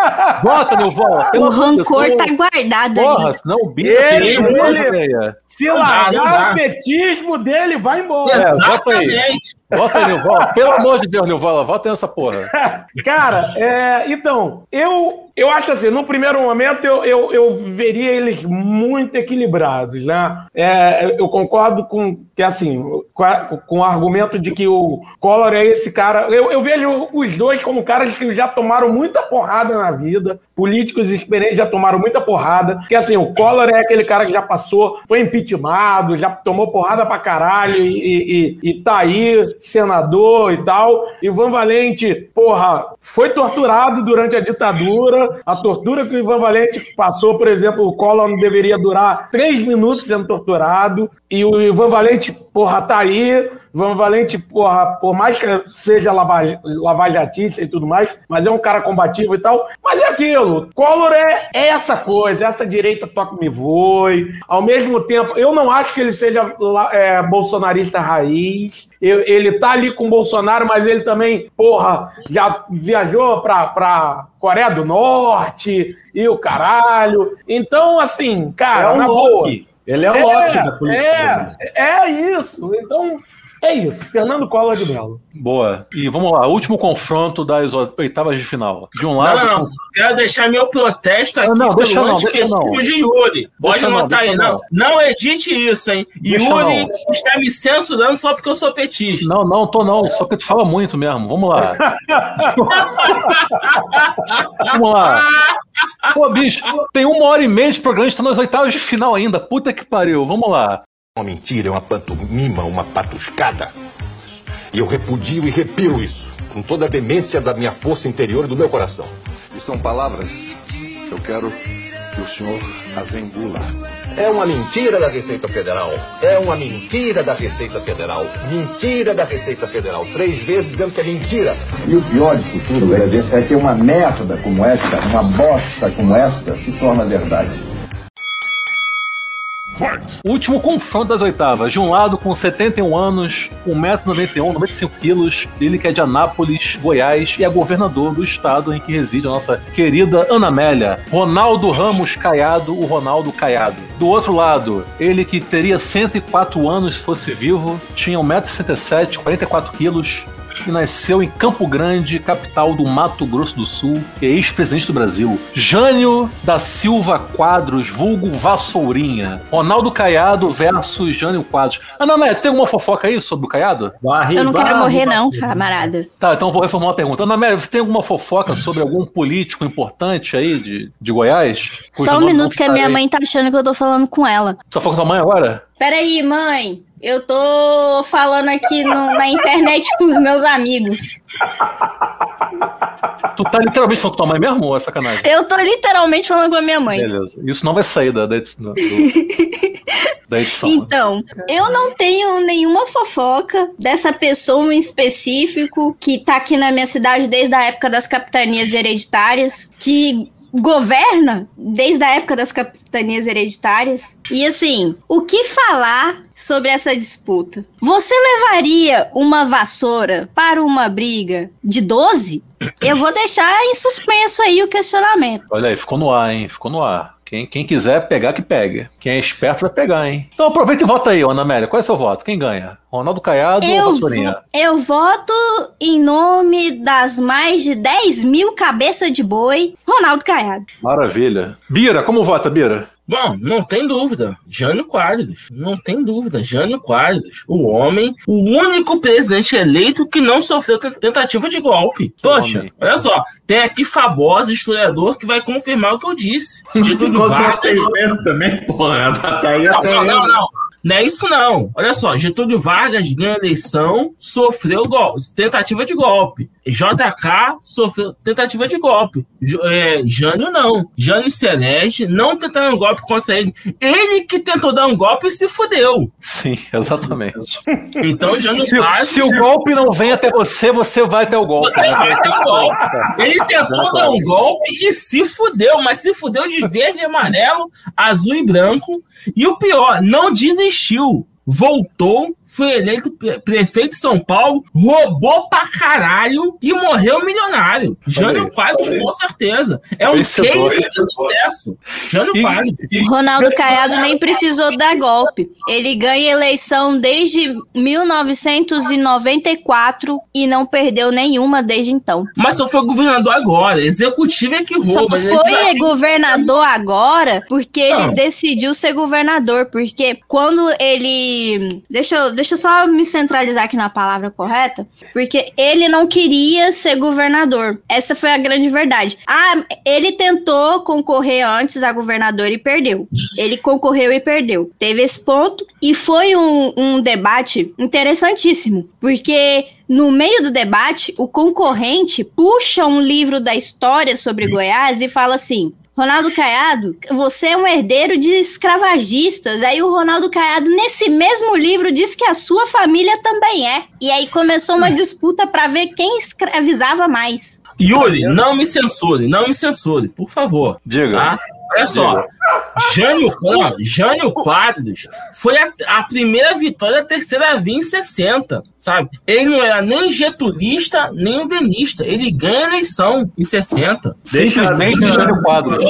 Vota, Nilvala. Pelo o Deus, rancor senão- tá guardado Porra, ali. senão o Bira Ele- ele-. Se largar o petismo dele, vai embora. É. Exatamente. Vota aí, Nilvala. Pelo amor de Deus, Nilvala, vota nessa porra. Cara, é, então, eu, eu acho assim, no primeiro momento eu, eu, eu veria eles muito equilibrados, né? É, eu concordo com que, assim, com, o argumento de que o Collor é esse cara. Eu, eu vejo os dois como caras que já tomaram muita porrada na vida, políticos experientes já tomaram muita porrada. Que assim, o Collor é aquele cara que já passou, foi impeachmentado, já tomou porrada pra caralho e, e- e tá aí, senador e tal. Ivan Valente, porra, foi torturado durante a ditadura. A tortura que o Ivan Valente passou, por exemplo, o Collor não deveria durar três minutos sendo torturado. E o Ivan Valente, porra, tá aí. Ivan Valente, porra, por mais que seja lava- lavajatista e tudo mais, mas é um cara combativo e tal. Mas é aquilo, Collor é, é essa coisa, essa direita toca-me voe. Ao mesmo tempo, eu não acho que ele seja é, bolsonarista raiz. Eu- ele tá ali com o Bolsonaro, mas ele também, porra, já viajou pra, pra Coreia do Norte e o caralho. Então, assim, cara, É um na boa. Ele é o Loki da política. É, é isso. Então, É isso, Fernando Collor de Mello. Boa. E vamos lá, último confronto das oitavas de final. De um lado. Não, não, quero deixar meu protesto aqui. Não, não, deixa não, deixa não. de Yuri. Pode Deixa não, anotar aí, deixa não. Não edite isso, hein? Deixa Yuri não. está me censurando só porque eu sou petista. Não, não, tô não, só que tu fala muito mesmo. Vamos lá. Vamos lá. Pô, bicho, tem uma hora e meia de programa, a gente tá nas oitavas de final ainda. Puta que pariu. Vamos lá. Uma mentira, é uma pantomima, uma patuscada. E eu repudio e repiro isso, com toda a demência da minha força interior e do meu coração. E são palavras que eu quero que o senhor as engula. É uma mentira da Receita Federal. É uma mentira da Receita Federal. Mentira da Receita Federal. Três vezes dizendo que é mentira. E o pior disso tudo é, é que uma merda como esta, uma bosta como essa, se torna verdade. Último confronto das oitavas. De um lado, com 71 anos, 1,91m, 95kg, ele que é de Anápolis, Goiás, e é governador do estado em que reside a nossa querida Ana Amélia. Ronaldo Ramos Caiado, o Ronaldo Caiado. Do outro lado, ele que teria 104 anos se fosse vivo, tinha 1,67m, 44kg, e nasceu em Campo Grande, capital do Mato Grosso do Sul, e é ex-presidente do Brasil. Jânio da Silva Quadros, vulgo Vassourinha. Ronaldo Caiado versus Jânio Quadros. Ana Amélia, tu tem alguma fofoca aí sobre o Caiado? Eu não quero morrer, não, camarada. Tá, então eu vou reformular a pergunta. Ana Amélia, você tem alguma fofoca sobre algum político importante aí de, de Goiás? Só um não minuto que a minha mãe tá achando que eu tô falando com ela. Tu tá falando com tua mãe agora? Peraí, mãe. Eu tô falando aqui no- na internet com os meus amigos. Tu tá literalmente falando com tua mãe mesmo ou é sacanagem? Eu tô literalmente falando com a minha mãe. Beleza. Isso não vai sair da, da, edição, do- da edição. Então, eu não tenho nenhuma fofoca dessa pessoa em específico que tá aqui na minha cidade desde a época das capitanias hereditárias, que governa desde a época das capitanias hereditárias. E assim, o que falar sobre essa disputa? Você levaria uma vassoura para uma briga de 12? Eu vou deixar em suspenso aí o questionamento. Olha aí, ficou no ar, hein? Ficou no ar. Quem, quem quiser pegar, que pegue. Quem é esperto vai pegar, hein? Então aproveita e vota aí, Ana Amélia. Qual é o seu voto? Quem ganha? Ronaldo Caiado ou Eu, Vassourinha? vo- eu voto em nome das mais de 10 mil cabeças de boi, Ronaldo Caiado. Maravilha. Bira, como vota, Bira? Bom, não tem dúvida. Jânio Quadros. Não tem dúvida. Jânio Quadros. O homem, o único presidente eleito que não sofreu tentativa de golpe. Poxa, homem. olha só. Tem aqui Fabosa, historiador, que vai confirmar o que eu disse. Getúlio Ficou só seis meses também, porra. Tá aí não, até não, não, eu. não. Não é isso não. Olha só, Getúlio Vargas ganha a eleição, sofreu gol- tentativa de golpe. JK sofreu tentativa de golpe. J- é, Jânio não. Jânio se elege, não tentaram um golpe contra ele. Ele que tentou dar um golpe e se fudeu. Sim, exatamente. Então, Jânio Se, se o golpe não vem até você, você vai até o golpe. Você vai ter um golpe. Ele tentou dar um golpe e se fudeu, mas se fudeu de verde, amarelo, azul e branco. E o pior, não desistiu. Voltou, foi eleito pre- prefeito de São Paulo, roubou pra caralho e morreu milionário. Jânio Quadros, com certeza. É um Vencedor. case de sucesso. Jânio Quadros. Ronaldo Caiado nem precisou dar golpe. Ele ganha eleição desde 1994 e não perdeu nenhuma desde então. Mas só foi governador agora. Executivo é que Só rouba. foi governador agora porque ele Não. decidiu ser governador. Porque quando ele. Deixa eu, deixa eu só me centralizar aqui na palavra correta. Porque ele não queria ser governador. Essa foi a grande verdade. Ah, ele tentou concorrer antes a governador e perdeu. Ele concorreu e perdeu. Teve esse ponto. E foi um, um debate interessantíssimo. Porque. No meio do debate, o concorrente puxa um livro da história sobre Goiás e fala assim: Ronaldo Caiado, você é um herdeiro de escravagistas. Aí o Ronaldo Caiado, nesse mesmo livro, diz que a sua família também é. E aí começou uma disputa para ver quem escravizava mais. Yuri, não me censure, não me censure, por favor. Diga. Tá? Olha só, Jânio, não, Jânio Quadros foi a, a primeira vitória da terceira via em 60, sabe? Ele não era nem getulista, nem udenista. Ele ganha a eleição em 60. Simplesmente Jânio Quadros.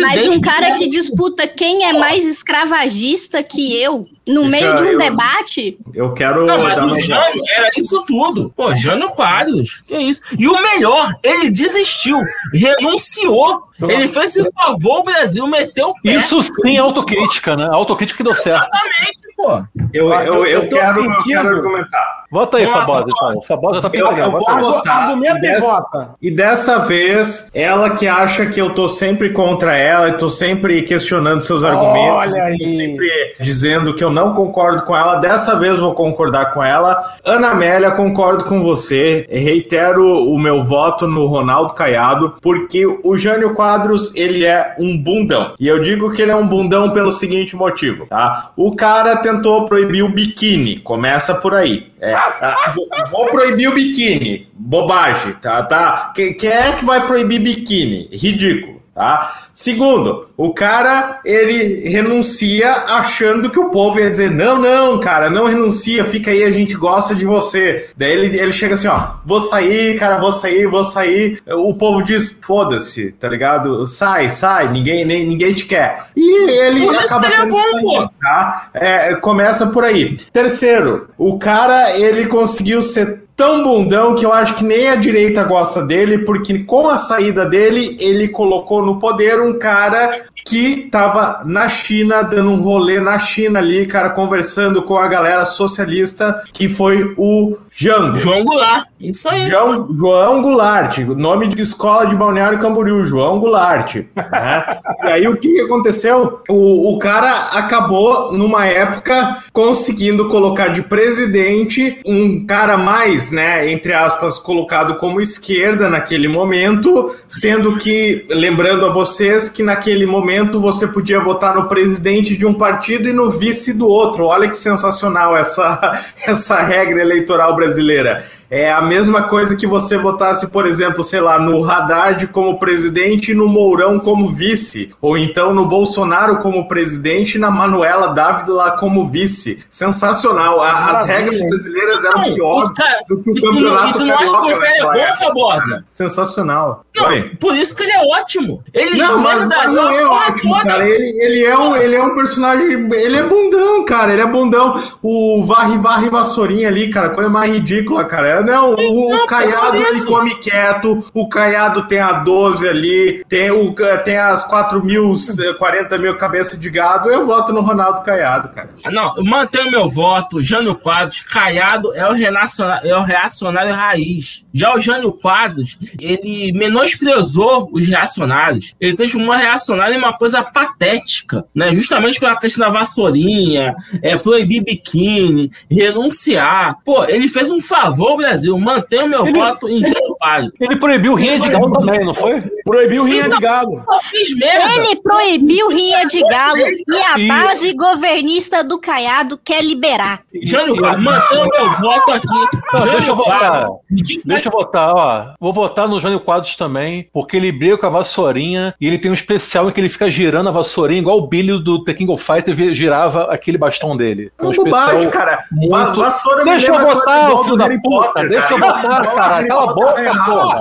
Mas um cara que disputa quem é mais escravagista que eu no Deixa meio de um eu- debate. Eu quero. Não, mas dar o uma- Jânio era isso tudo. Pô, Jânio Quadros, que isso. E o melhor, ele desistiu, renunciou. Ele fez esse favor ao Brasil, meteu o pé. Isso sim é autocrítica, né? Autocrítica que deu certo. Exatamente, pô. Eu, eu, eu, tô quero, eu sentindo- quero argumentar. Vota aí, Fabosa, Fabosa. então. O Fabosa tá Eu, eu vou votar. Argumenta E dessa, vota. e dessa vez, ela que acha que eu tô sempre contra ela e tô sempre questionando seus argumentos. Olha aí. Sempre dizendo que eu não concordo com ela. Dessa vez eu vou concordar com ela. Ana Amélia, concordo com você. Reitero o meu voto no Ronaldo Caiado, porque o Jânio Quadros, ele é um bundão. E eu digo que ele é um bundão pelo seguinte motivo, tá? O cara tentou proibir o biquíni. Começa por aí. É, tá? Vou- proibir o biquíni. Bobagem, tá? tá? Quem é que vai proibir biquíni? Ridículo. Tá? Segundo, o cara ele renuncia achando que o povo ia dizer: não, não, cara, não renuncia, fica aí, a gente gosta de você. Daí ele, ele chega assim: ó, vou sair, cara, vou sair, vou sair. O povo diz: foda-se, tá ligado? Sai, sai, ninguém, nem, ninguém te quer. E ele isso acaba tendo que sair, tá? É, começa por aí. Terceiro, o cara ele conseguiu ser tão bundão que eu acho que nem a direita gosta dele, porque com a saída dele, ele colocou no poder um cara que tava na China, dando um rolê na China ali, cara, conversando com a galera socialista, que foi o Jango. João Goulart, isso aí. João, João Goulart, nome de escola de Balneário Camboriú, João Goulart. né? e aí o que aconteceu? O, o cara acabou, numa época, conseguindo colocar de presidente um cara mais, né, entre aspas, colocado como esquerda naquele momento, sendo que, lembrando a vocês, que naquele momento você podia votar no presidente de um partido e no vice do outro. Olha que sensacional essa, essa regra eleitoral brasileira. É a mesma coisa que você votasse, por exemplo, sei lá, no Haddad como presidente e no Mourão como vice, ou então no Bolsonaro como presidente e na Manuela Dávila como vice. Sensacional. A- as regras brasileiras eram Não, piores cara- do que o e tu não- campeonato e tu não acha que o carioca cara é bom, época. Fabosa? Sensacional. Não, Oi. por isso que ele é ótimo. Ele Não, mas, esmerda mas não a é ótimo, toda. cara. Ele, ele, é um, ele é um personagem. Ele é bundão, cara. Ele é bundão. O Varre Varre Vassourinha ali, cara, coisa mais ridícula, cara. Não, o, o Não, Caiado ele isso. come quieto. O Caiado tem a 12 ali. Tem, o, tem as 4 mil, eh, 40 mil cabeças de gado. Eu voto no Ronaldo Caiado, cara. Não, eu mantenho meu voto. Jânio Quadros, Caiado é o, reacionário, é o reacionário raiz. Já o Jânio Quadros, ele menosprezou os reacionários. Ele transformou o reacionário em uma coisa patética, né? Justamente pela questão da vassourinha, é, proibir biquíni, renunciar. Pô, ele fez um favor Brasil. Mantenho meu Ele- voto em Jânio Quadros. Ele proibiu rinha de galo também, não foi? Proibiu rinha de galo. Ele proibiu rinha de galo e a base governista do Caiado quer liberar. Jânio Quadros, mantenho meu voto aqui. Não, deixa eu votar. Deixa eu votar, ó. Vou votar no Jânio Quadros também, porque ele briga com a vassourinha e ele tem um especial em que ele fica girando a vassourinha, igual o Billy do The King of Fighter girava aquele bastão dele. É uma bobagem, cara. Va- muito... vassoura Deixa eu votar, filho da puta. Potter, Deixa eu cara. votar. Harry Cala a boca, é errado. Porra.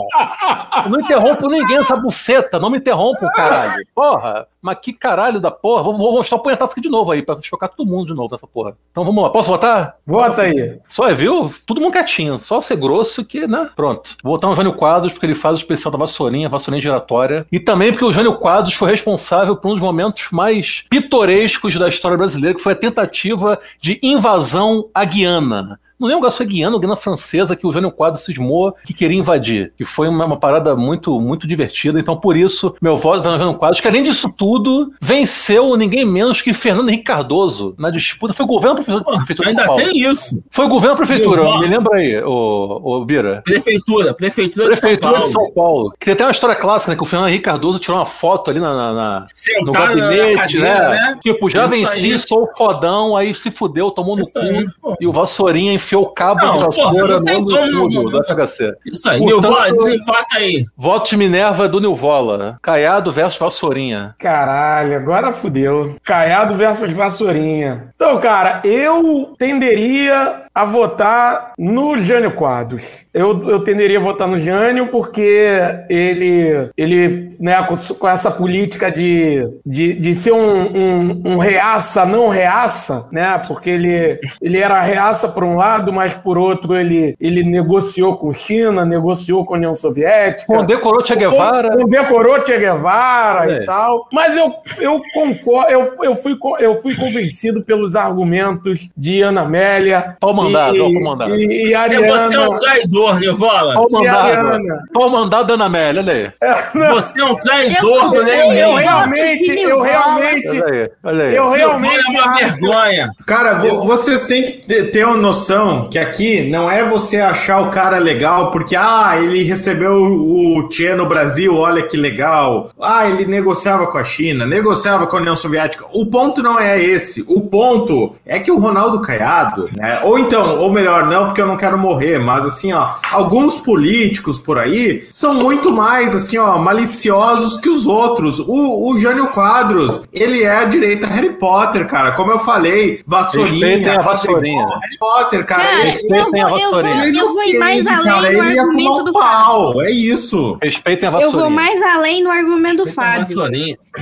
Eu não interrompo ninguém essa buceta. Não me interrompa, caralho. Porra. Mas que caralho da porra. Vou, vou mostrar o punhetaço aqui de novo aí, pra chocar todo mundo de novo nessa porra. Então vamos lá. Posso votar? Vota aí. Só é, viu? Todo mundo quietinho. Só ser grosso que, né? Pronto. Vou botar no Jânio Quadros porque ele faz o especial da vassourinha, vassourinha giratória. E também porque o Jânio Quadros foi responsável por um dos momentos mais pitorescos da história brasileira, que foi a tentativa de invasão à Guiana. Não lembro se foi Guiana Guiana Francesa que o Jânio Quadros cismou que queria invadir. Que foi uma, uma parada muito, muito divertida. Então, por isso, meu voto vai no Jânio Quadros, que além disso tudo, venceu ninguém menos que Fernando Henrique Cardoso na disputa. Foi o governo da prefeitura, prefeitura de São Ainda Paulo. tem isso. Foi o governo da prefeitura, me lembra aí, o, o Bira. Prefeitura, prefeitura, Prefeitura de de São Paulo. São Paulo. Que tem até uma história clássica, né? Que o Fernando Henrique Cardoso tirou uma foto ali na, na- na- no na gabinete, cadeira, né? né? Tipo, já Isso venci, aí. sou fodão, aí se fudeu, tomou no Isso aí, cu. pô. E o Vassourinha enfiou enfiou o cabo Não, de vassoura porra, não no não. do FHC. Isso aí, Portanto, Nilvola, desempata aí. Voto de Minerva do Nilvola. Caiado versus Vassourinha. Caralho, agora fudeu. Caiado versus Vassourinha. Então, cara, eu tenderia a votar no Jânio Quadros. Eu, eu tenderia a votar no Jânio porque ele, ele né, com, com essa política de, de, de ser um, um, um reaça, não reaça, né? Porque ele, ele era reaça por um lado, mas por outro ele, ele negociou com China, negociou com a União Soviética. Condecorou Che Guevara. Condecorou Che Guevara É. e tal. Mas eu, eu concordo, eu, eu, fui, eu fui convencido pelos argumentos de Ana Amélia. Pau mandado, e, pau mandado. E, e Ariana. Você é um traidor, Nilvola. Pau E mandado. Pau mandado da Ana Amélia, olha aí. Você é um traidor do Eu, Lenny eu Mendes. realmente, eu realmente, Olha aí, olha aí. eu realmente é uma vergonha. Cara, vo- vocês têm que ter- uma noção que aqui não é você achar o cara legal porque, ah, ele recebeu o Tchê no Brasil, olha que legal. Ah, ele negociava com a China, negociava com a União Soviética. O ponto não é esse. O ponto é que o Ronaldo Caiado, né? Ou então, ou melhor, não, porque eu não quero morrer, mas assim, ó, alguns políticos por aí são muito mais, assim, ó, maliciosos que os outros. O, o Jânio Quadros, ele é a direita Harry Potter, cara. Como eu falei, vassourinha. Respeitem a vassourinha. Harry Potter, cara. Cara, Respeitem eu a vou, eu vou, vassourinha. ele eu vou ir mais além cara, do argumento um do Fábio. pau. É isso. Respeitem a Eu vassourinha. vou mais além no argumento do Fábio.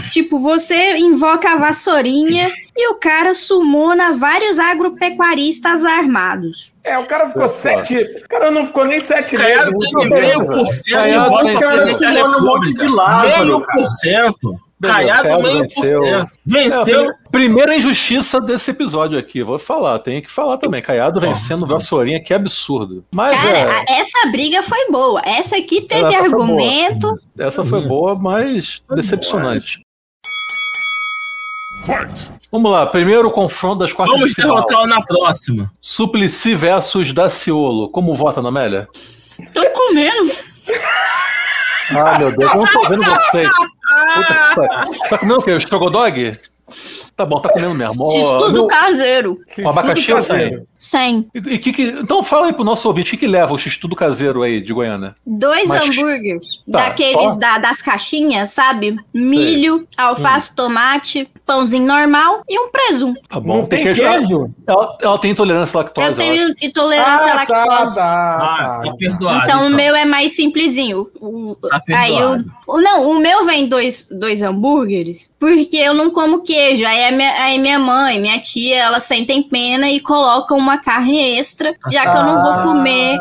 Tipo, você invoca a vassourinha e o cara sumona vários agropecuaristas armados. É, o cara ficou sete. O cara não ficou nem sete Caiado meses. teve meio por cento de Caiado voto tem- pra cara da sumou um monte de. Lázaro, Meio por cento. Caiado meio por venceu. Venceu. É, primeira injustiça desse episódio aqui, vou falar, tem que falar também. Caiado vencendo Vassourinha, que absurdo. Mas Cara, é, a- essa briga foi boa. Essa aqui teve Essa foi boa. argumento. essa foi boa, mas decepcionante. Vamos lá, primeiro confronto das quartas Vamos de final. derrotá-lo na próxima. Suplicy versus Daciolo. Como vota, Ana Amélia? Tô comendo. Ah, meu Deus, eu não tô vendo vocês. Puta que pariu. Tá comendo o quê? O Strogodog? Tá bom, tá comendo mesmo. X-tudo meu- caseiro. o abacaxi ou sem? Sem. E, e que que- então fala aí pro nosso ouvinte, o que, que leva o x-tudo caseiro aí de Goiânia? Dois Mas- hambúrgueres. Tá, daqueles da- das caixinhas, sabe? Milho, alface, tomate, pãozinho normal e um presunto. Tá bom, Não tem queijo? queijo? Ela, ela tem intolerância à lactose. Eu tenho intolerância à Ah, tá, lactose. tá, Ah, tá. tá perdoado. Então, o meu é mais simplesinho. O- Tá aí perdoado. o- não, o meu vem dois, dois hambúrgueres, porque eu não como queijo. Aí, a minha, aí minha mãe, minha tia, elas sentem pena e colocam uma carne extra, já que eu não vou comer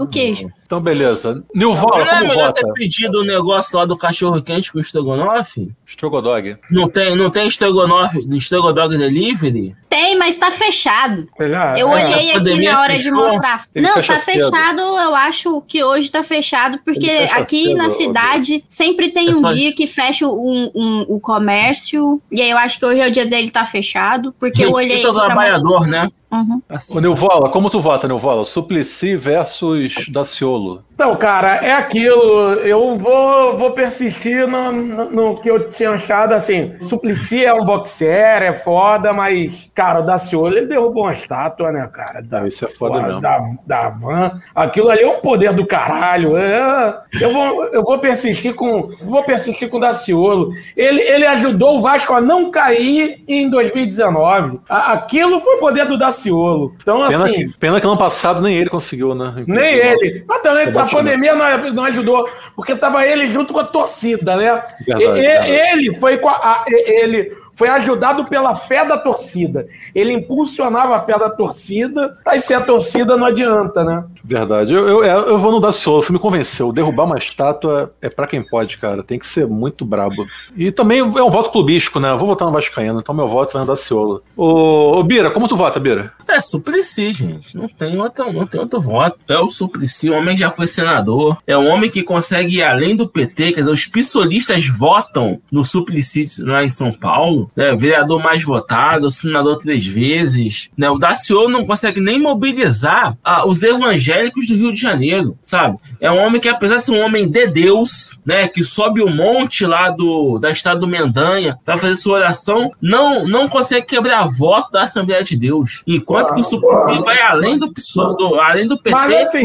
o queijo. Então, beleza. Nilvola, Não é como melhor vota? ter pedido o negócio lá do cachorro quente com estrogonofe? Strogodog. Não tem, não tem estrogonofe, estrogodog delivery? Tem, mas tá fechado. Já, Eu é. olhei aqui na hora de fechou? mostrar. Ele não, fecha tá cedo. fechado. Eu acho que hoje tá fechado, porque aqui cedo, na cidade sempre tem É um só- dia que fecha um, um- o comércio. E aí eu acho que hoje é o dia dele tá fechado, porque eu olhei. Respeita o trabalhador, né? Uhum. Ô, Nilvola, como tu vota, Nilvola? Suplicy versus Daciolo. Então, cara, é aquilo. Eu vou, vou persistir no, no, no que eu tinha achado. Assim, Suplicy é um boxer, é foda, mas, cara, o Daciolo ele derrubou uma estátua, né, cara? Da, isso é foda mesmo. Da, da van. Aquilo ali é um poder do caralho. É, eu, vou, eu vou persistir com. Vou persistir com o Daciolo. Ele, ele ajudou o Vasco a não cair em 2019. A- aquilo foi poder do Daciolo. Então, Pena, assim. que, pena que ano passado nem ele conseguiu, né? Nem ele. Mas também a pandemia não, não ajudou, porque tava ele junto com a torcida, né? Verdade, E- verdade. Ele foi com a- a- ele foi ajudado pela fé da torcida. Ele impulsionava a fé da torcida, aí se a torcida não adianta, né? Verdade. Eu, eu, eu vou no Daciolo, você me convenceu. Derrubar uma estátua é pra quem pode, cara. Tem que ser muito brabo. E também é um voto clubístico, né? Eu vou votar no Vascaíno, então meu voto vai no Daciolo. Ô, ô Bira, como tu vota, Bira? É Suplicy, gente. Não tem, outro, não tem outro voto. É o Suplicy, o homem já foi senador. É um homem que consegue ir além do PT. Quer dizer, os pissolistas votam no Suplicy lá em São Paulo. Né, vereador mais votado, senador três vezes. Né? O Daciolo não consegue nem mobilizar ah, os evangélicos do Rio de Janeiro, sabe? É um homem que, apesar de ser um homem de Deus, né, que sobe o monte lá do, da estrada do Mendanha para fazer sua oração, não, não consegue quebrar voto da Assembleia de Deus. Enquanto que o Suplicy vai além do PSOL, do, além do PT, Mas assim,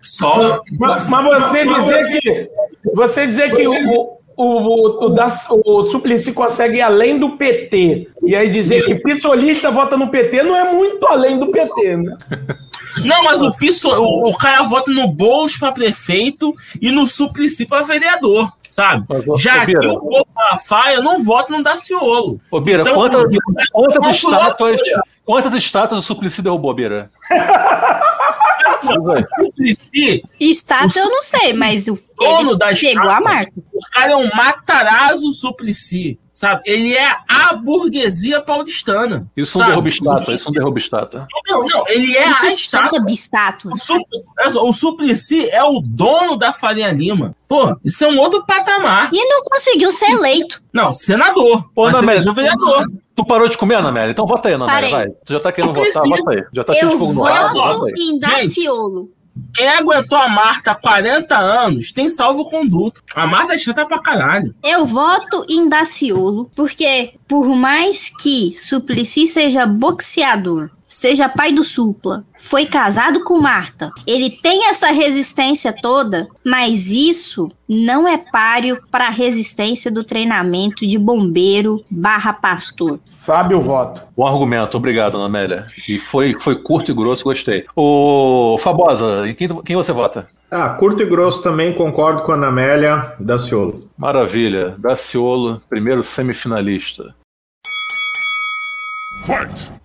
PSOL. Mas, mas você dizer que você dizer que o, o, o, o, da, o Suplicy consegue ir além do PT e aí dizer que pissolista vota no PT não é muito além do PT, né? Não, mas o, piso, o, o cara vota no Boulos para prefeito e no Suplicy para vereador. Sabe? Já ô, que o povo Malafaia não vota no Daciolo. Ô, Bira, Então, quantas, quantas estátuas, quantas estátuas o Suplicy derrubou, Bira? Suplicy, Estátua eu não sei, mas o dono da pegou estátua, a marca. O cara é um matarazzo Suplicy, sabe? Ele é a burguesia paulistana. Isso não derruba estátua, isso não derruba estátua. Não, não, ele é Isso a é estátua. O Supl- olha só, O Suplicy é o dono da Faria Lima. Pô, isso é um outro patamar. E não conseguiu ser eleito. Não, senador. Pô, Mas Ana ele Amélia, é vereador. Tu parou de comer, Ana Amélia? Então vota aí, Ana Amélia, vai. Parei. Tu já tá querendo Eu votar, preciso. vota aí. Já tá cheio de fogo no rabo, vota voto aí. em Daciolo. Quem aguentou a Marta há 40 anos tem salvo-conduto. A Marta é chata pra caralho. Eu voto em Daciolo, porque por mais que Suplicy seja boxeador, seja pai do Supla, foi casado com Marta, ele tem essa resistência toda, mas isso não é páreo para a resistência do treinamento de bombeiro barra pastor. Sabe o voto. Bom argumento, obrigado, Ana Amélia. E foi, foi curto e grosso, gostei. Ô, Fabosa, em quem, quem você vota? Ah, curto e grosso também concordo com a Ana Amélia Daciolo. Maravilha. Daciolo, primeiro semifinalista.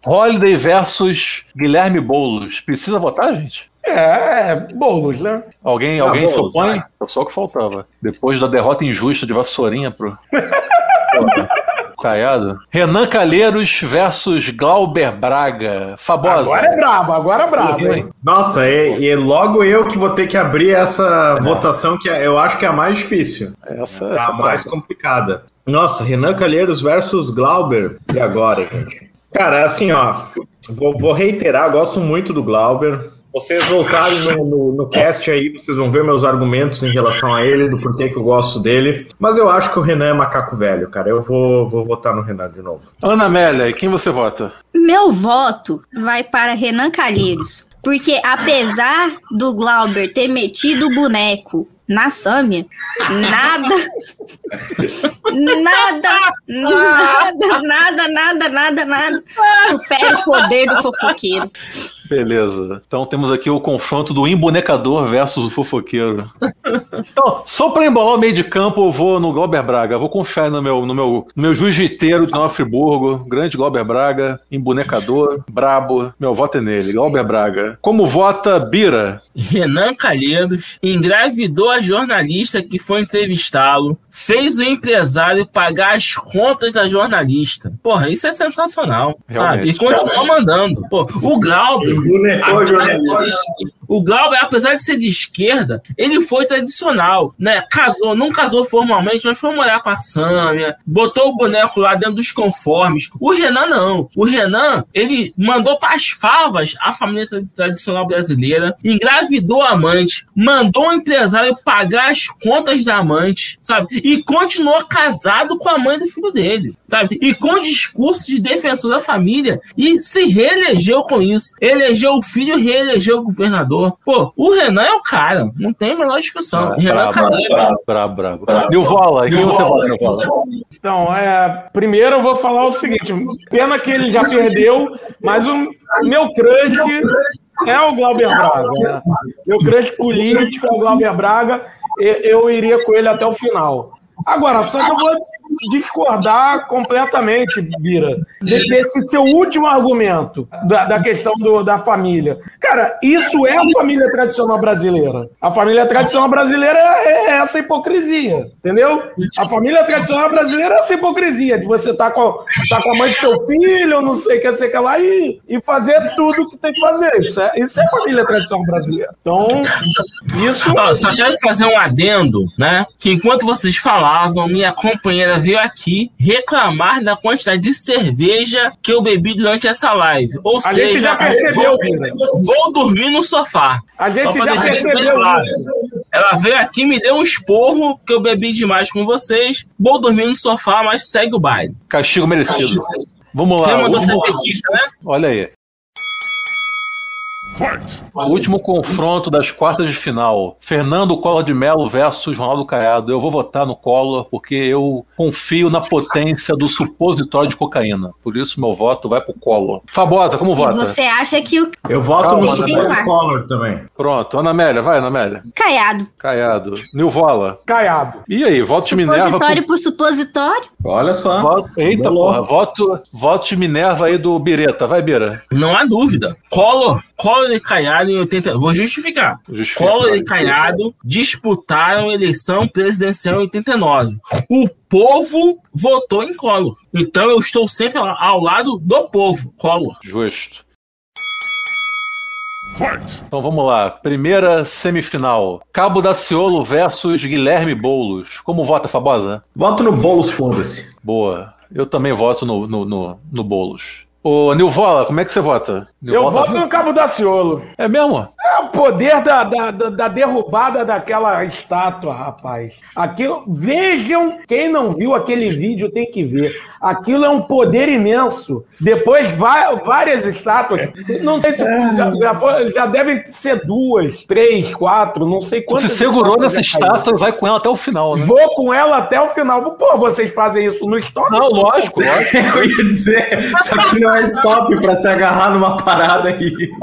Holiday versus Guilherme Boulos. Precisa votar, gente? É, Boulos, né? Alguém, Ah, alguém se opõe? vai. É só o que faltava. Depois da derrota injusta de Vassourinha pro. Caiado. Renan Calheiros versus Glauber Braga. Fabosa. Agora é brabo, agora é brabo, hein? Nossa, e, e logo eu que vou ter que abrir essa votação que é- eu acho que é a mais difícil. Essa, É essa a mais complicada. Nossa, Renan Calheiros versus Glauber. E agora, gente? Cara, assim, ó, vou, vou reiterar, gosto muito do Glauber. Vocês voltarem no, no, no cast aí, vocês vão ver meus argumentos em relação a ele, do porquê que eu gosto dele. Mas eu acho que o Renan é macaco velho, cara. Eu vou, vou votar no Renan de novo. Ana Amélia, e quem você vota? Meu voto vai para Renan Calheiros, porque apesar do Glauber ter metido o boneco na Sâmia, nada, nada, nada, nada, nada, nada, nada supera o poder do fofoqueiro. Beleza. Então temos aqui o confronto do embonecador versus o fofoqueiro. Então, só pra embolar o meio de campo, eu vou no Glauber Braga. Eu vou confiar no meu, no meu, no meu jiu-jiteiro de Nova Friburgo. Grande Glauber Braga, embonecador, brabo. Meu voto é nele, Glauber Braga. Como vota Bira? Renan Calheiros engravidou a jornalista que foi entrevistá-lo, fez o empresário pagar as contas da jornalista. Porra, isso é sensacional, sabe? E Realmente, continua mandando. Pô, o Glauber, Ser jornalista. O Glauber, apesar de ser de esquerda, ele foi tradicional, né? Casou, não casou formalmente, mas foi morar com a Sâmia, botou o boneco lá dentro dos conformes. O Renan não. O Renan, ele mandou para as favas a família tra- tradicional brasileira, engravidou a amante, mandou o empresário pagar as contas da amante, sabe? E continuou casado com a mãe do filho dele, sabe? E com discurso de defensor da família e se reelegeu com isso. Elegeu o filho reelegeu o governador. Pô, o Renan é o cara, não tem a menor discussão. Renan Brabo, Calheiros. brabo, brabo, brabo. Nilvola, e quem você vota, Nilvola? Então, é, primeiro eu vou falar o seguinte: pena que ele já perdeu, mas o meu crush é o Glauber Braga. Né? Meu crush político é o Glauber Braga. e- Eu iria com ele até o final. Agora, só que eu vou discordar completamente, Bira, de- desse seu último argumento da, da questão do- da família. Cara, isso é a família tradicional brasileira. A família tradicional brasileira é essa hipocrisia, entendeu? A família tradicional brasileira é essa hipocrisia de você estar tá com, tá com a mãe do seu filho, não sei o que, sei que lá, e, e fazer tudo que tem que fazer. Isso é, isso é família tradicional brasileira. Então, isso. Ó, só quero fazer um adendo, né? Que enquanto vocês falavam, minha companheira veio aqui reclamar da quantidade de cerveja que eu bebi durante essa live. Ou A seja, gente já percebeu, vou, vou dormir no sofá. A gente já percebeu isso. Ela veio aqui, me deu um esporro, que eu bebi demais com vocês. Vou dormir no sofá, mas segue o baile. Castigo merecido. Vamos lá. Quem mandou ser petista, né? Olha aí. O último confronto das quartas de final. Fernando Collor de Mello versus Ronaldo Caiado. Eu vou votar no Collor porque eu confio na potência do supositório de cocaína. Por isso meu voto vai pro Collor. Fabosa, como E vota? você acha que o Eu voto Calma, no Collor também. Pronto. Ana Amélia, vai, Ana Amélia. Caiado. Caiado. Nilvola. Caiado. E aí, voto de Minerva. Supositório por supositório? Olha só. Voto... Eita, Bolou. porra. Voto, voto de Minerva aí do Bireta. Vai, Bira. Não há dúvida. Collor, Collor e Caiado em 80. Vou justificar. Justifica. Collor e Caiado disputaram a eleição presidencial em 89. O povo votou em Collor. Então eu estou sempre ao- ao lado do povo. Collor. Justo. Então vamos lá. Primeira semifinal. Cabo Daciolo versus Guilherme Boulos. Como vota, Fabosa? Voto no Boulos, foda-se. Boa. Eu também voto no, no, no, no Boulos. Ô, Nilvola, como é que você vota? Eu Nilvola- voto no Cabo Daciolo. É mesmo? É o poder da, da, da, da derrubada daquela estátua, rapaz. Aquilo, vejam, quem não viu aquele vídeo tem que ver. Aquilo é um poder imenso. Depois vai, várias estátuas. Não sei se já, já, foi- já devem ser duas, três, quatro, não sei Você quantas. segurou estátuas nessa já estátua e vai com ela até o final, né? Vou com ela até o final. Pô, vocês fazem isso no stop? Não, lógico, lógico. Eu ia dizer, isso aqui não é stop pra se agarrar numa parada aí.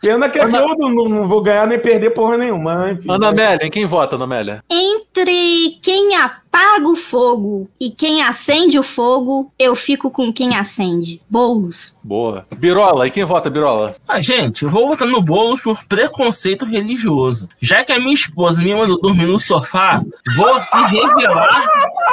Pena que aqui eu não, não vou ganhar nem perder porra nenhuma. né? Enfim, Ana Amélia, em quem vota, Ana Amélia? Entre quem apaga o fogo e quem acende o fogo, eu fico com quem acende. Bolos. Boa. Birola, e quem vota, Birola? Ah, gente, eu vou votar no Boulos por preconceito religioso. Já que a minha esposa me mandou dormir no sofá, vou aqui revelar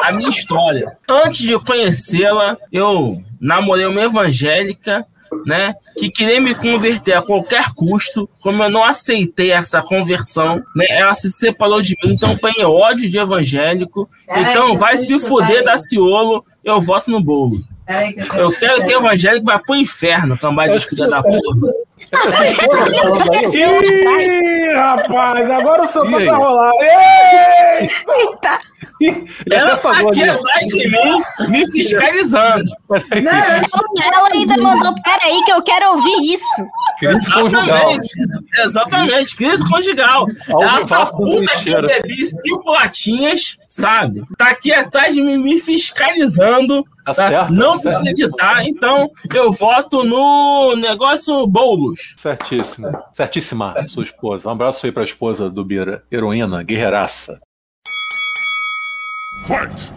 a minha história. Antes de conhecê-la, eu namorei uma evangélica, né? Que queria me converter a qualquer custo. Como eu não aceitei essa conversão, né? Ela se separou de mim, então tem ódio de evangélico. Então vai se fuder da Ciolo, eu voto no bolo. Eu quero que o evangélico vá pro inferno, cambada de filha da porra. Ih, rapaz, agora o sofá aí? vai rolar. Eita! Ela tá apagou aqui atrás de mim, me fiscalizando. Ela ainda mandou, peraí que eu quero ouvir isso. Crise conjugal. Exatamente, exatamente, crise conjugal. Ela tá puta que eu bebi cinco latinhas, sabe? Tá aqui atrás de mim me fiscalizando. Tá tá? certo, Não tá certo. precisa editar, então eu voto no negócio Boulos. Certíssimo. Certíssima, sua esposa. Um abraço aí pra esposa do Bira. Heroína, guerreiraça.